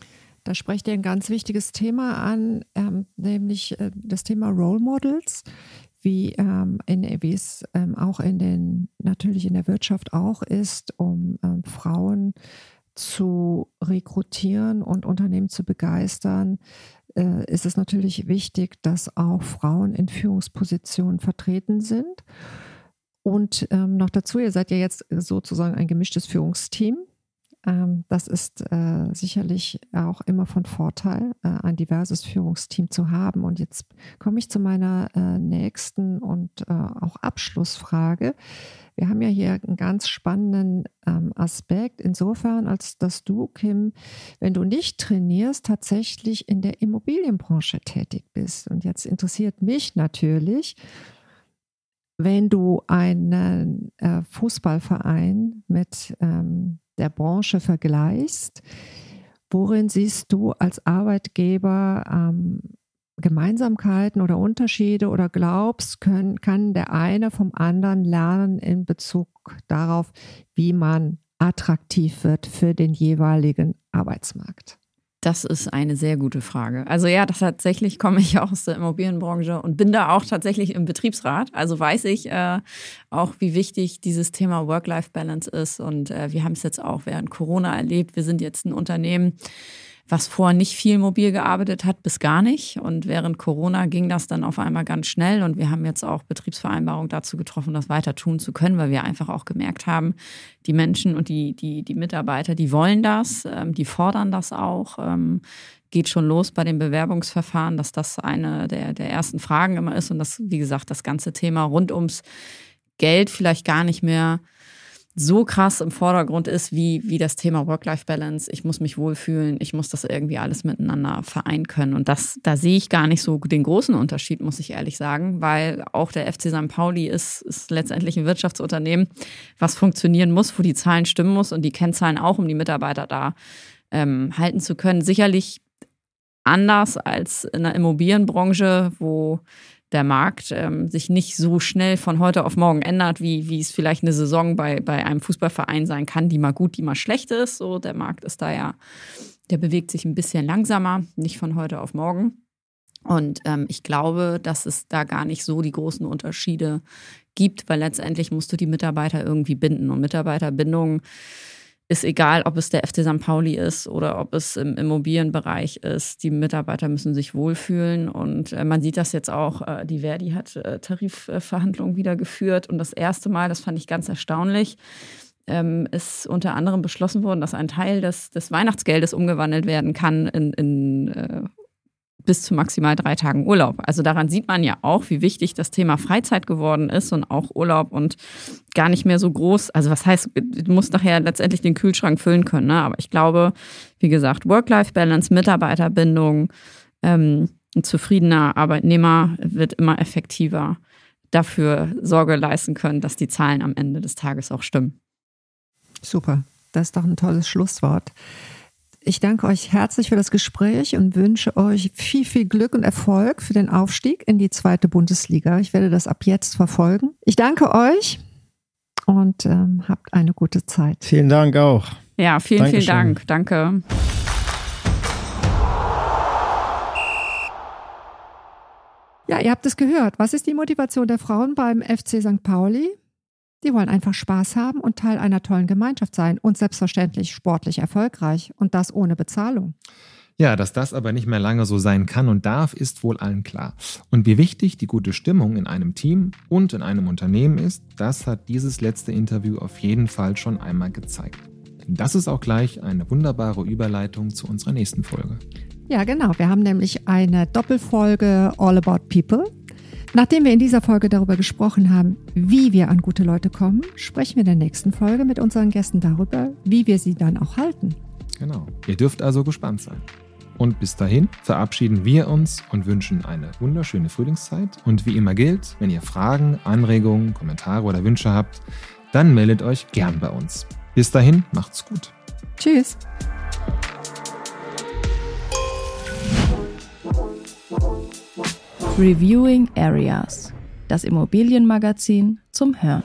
Da sprecht ihr ein ganz wichtiges Thema an, ähm, nämlich äh, das Thema Role Models wie, ähm, in, wie es ähm, auch in den, natürlich in der Wirtschaft auch ist, um ähm, Frauen zu rekrutieren und Unternehmen zu begeistern, äh, ist es natürlich wichtig, dass auch Frauen in Führungspositionen vertreten sind. Und ähm, noch dazu, ihr seid ja jetzt sozusagen ein gemischtes Führungsteam. Ähm, das ist äh, sicherlich auch immer von Vorteil, äh, ein diverses Führungsteam zu haben. Und jetzt komme ich zu meiner äh, nächsten und auch Abschlussfrage. Wir haben ja hier einen ganz spannenden ähm, Aspekt, insofern, als dass du, Kim, wenn du nicht trainierst, tatsächlich in der Immobilienbranche tätig bist. Und jetzt interessiert mich natürlich, wenn du einen Fußballverein mit ähm, der Branche vergleichst, worin siehst du als Arbeitgeber ähm, Gemeinsamkeiten oder Unterschiede oder glaubst, können, kann der eine vom anderen lernen in Bezug darauf, wie man attraktiv wird für den jeweiligen Arbeitsmarkt? Das ist eine sehr gute Frage. Also ja, tatsächlich komme ich aus der Immobilienbranche und bin da auch tatsächlich im Betriebsrat. Also weiß ich äh, auch, wie wichtig dieses Thema Work-Life-Balance ist. Und äh, wir haben es jetzt auch während Corona erlebt. Wir sind jetzt ein Unternehmen, was vorher nicht viel mobil gearbeitet hat, bis gar nicht. Und während Corona ging das dann auf einmal ganz schnell. Und wir haben jetzt auch Betriebsvereinbarung dazu getroffen, das weiter tun zu können, weil wir einfach auch gemerkt haben, die Menschen und die, die, die Mitarbeiter, die wollen das, ähm, die fordern das auch. Ähm, geht schon los bei dem Bewerbungsverfahren, dass das eine der, der ersten Fragen immer ist und dass, wie gesagt, das ganze Thema rund ums Geld vielleicht gar nicht mehr so krass im Vordergrund ist, wie, wie das Thema Work-Life-Balance. Ich muss mich wohlfühlen, ich muss das irgendwie alles miteinander vereinen können. Und das, da sehe ich gar nicht so den großen Unterschied, muss ich ehrlich sagen, weil auch der FC St. Pauli ist, ist letztendlich ein Wirtschaftsunternehmen, was funktionieren muss, wo die Zahlen stimmen muss und die Kennzahlen auch, um die Mitarbeiter da ähm, halten zu können. Sicherlich anders als in der Immobilienbranche, wo der Markt ähm, sich nicht so schnell von heute auf morgen ändert, wie, wie es vielleicht eine Saison bei, bei einem Fußballverein sein kann, die mal gut, die mal schlecht ist. So, der Markt ist da ja, der bewegt sich ein bisschen langsamer, nicht von heute auf morgen. Und ähm, ich glaube, dass es da gar nicht so die großen Unterschiede gibt, weil letztendlich musst du die Mitarbeiter irgendwie binden. Und Mitarbeiterbindung ist egal, ob es der FC St. Pauli ist oder ob es im Immobilienbereich ist. Die Mitarbeiter müssen sich wohlfühlen und äh, man sieht das jetzt auch. Äh, die Verdi hat äh, Tarifverhandlungen wieder geführt und das erste Mal, das fand ich ganz erstaunlich, ähm, ist unter anderem beschlossen worden, dass ein Teil des, des Weihnachtsgeldes umgewandelt werden kann in, in äh, bis zu maximal drei Tagen Urlaub. Also daran sieht man ja auch, wie wichtig das Thema Freizeit geworden ist und auch Urlaub und gar nicht mehr so groß. Also was heißt, du musst nachher letztendlich den Kühlschrank füllen können. Ne? Aber ich glaube, wie gesagt, Work-Life-Balance, Mitarbeiterbindung, ähm, ein zufriedener Arbeitnehmer wird immer effektiver dafür Sorge leisten können, dass die Zahlen am Ende des Tages auch stimmen. Super, das ist doch ein tolles Schlusswort. Ich danke euch herzlich für das Gespräch und wünsche euch viel, viel Glück und Erfolg für den Aufstieg in die zweite Bundesliga. Ich werde das ab jetzt verfolgen. Ich danke euch und ähm, habt eine gute Zeit. Vielen Dank auch. Ja, vielen, Dankeschön. vielen Dank. Danke. Ja, ihr habt es gehört. Was ist die Motivation der Frauen beim FC St. Pauli? Die wollen einfach Spaß haben und Teil einer tollen Gemeinschaft sein und selbstverständlich sportlich erfolgreich und das ohne Bezahlung. Ja, dass das aber nicht mehr lange so sein kann und darf, ist wohl allen klar. Und wie wichtig die gute Stimmung in einem Team und in einem Unternehmen ist, das hat dieses letzte Interview auf jeden Fall schon einmal gezeigt. Das ist auch gleich eine wunderbare Überleitung zu unserer nächsten Folge. Ja, genau. Wir haben nämlich eine Doppelfolge All About People. Nachdem wir in dieser Folge darüber gesprochen haben, wie wir an gute Leute kommen, sprechen wir in der nächsten Folge mit unseren Gästen darüber, wie wir sie dann auch halten. Genau. Ihr dürft also gespannt sein. Und bis dahin verabschieden wir uns und wünschen eine wunderschöne Frühlingszeit. Und wie immer gilt, wenn ihr Fragen, Anregungen, Kommentare oder Wünsche habt, dann meldet euch gern bei uns. Bis dahin, macht's gut. Tschüss. Reviewing Areas, das Immobilienmagazin zum Hören.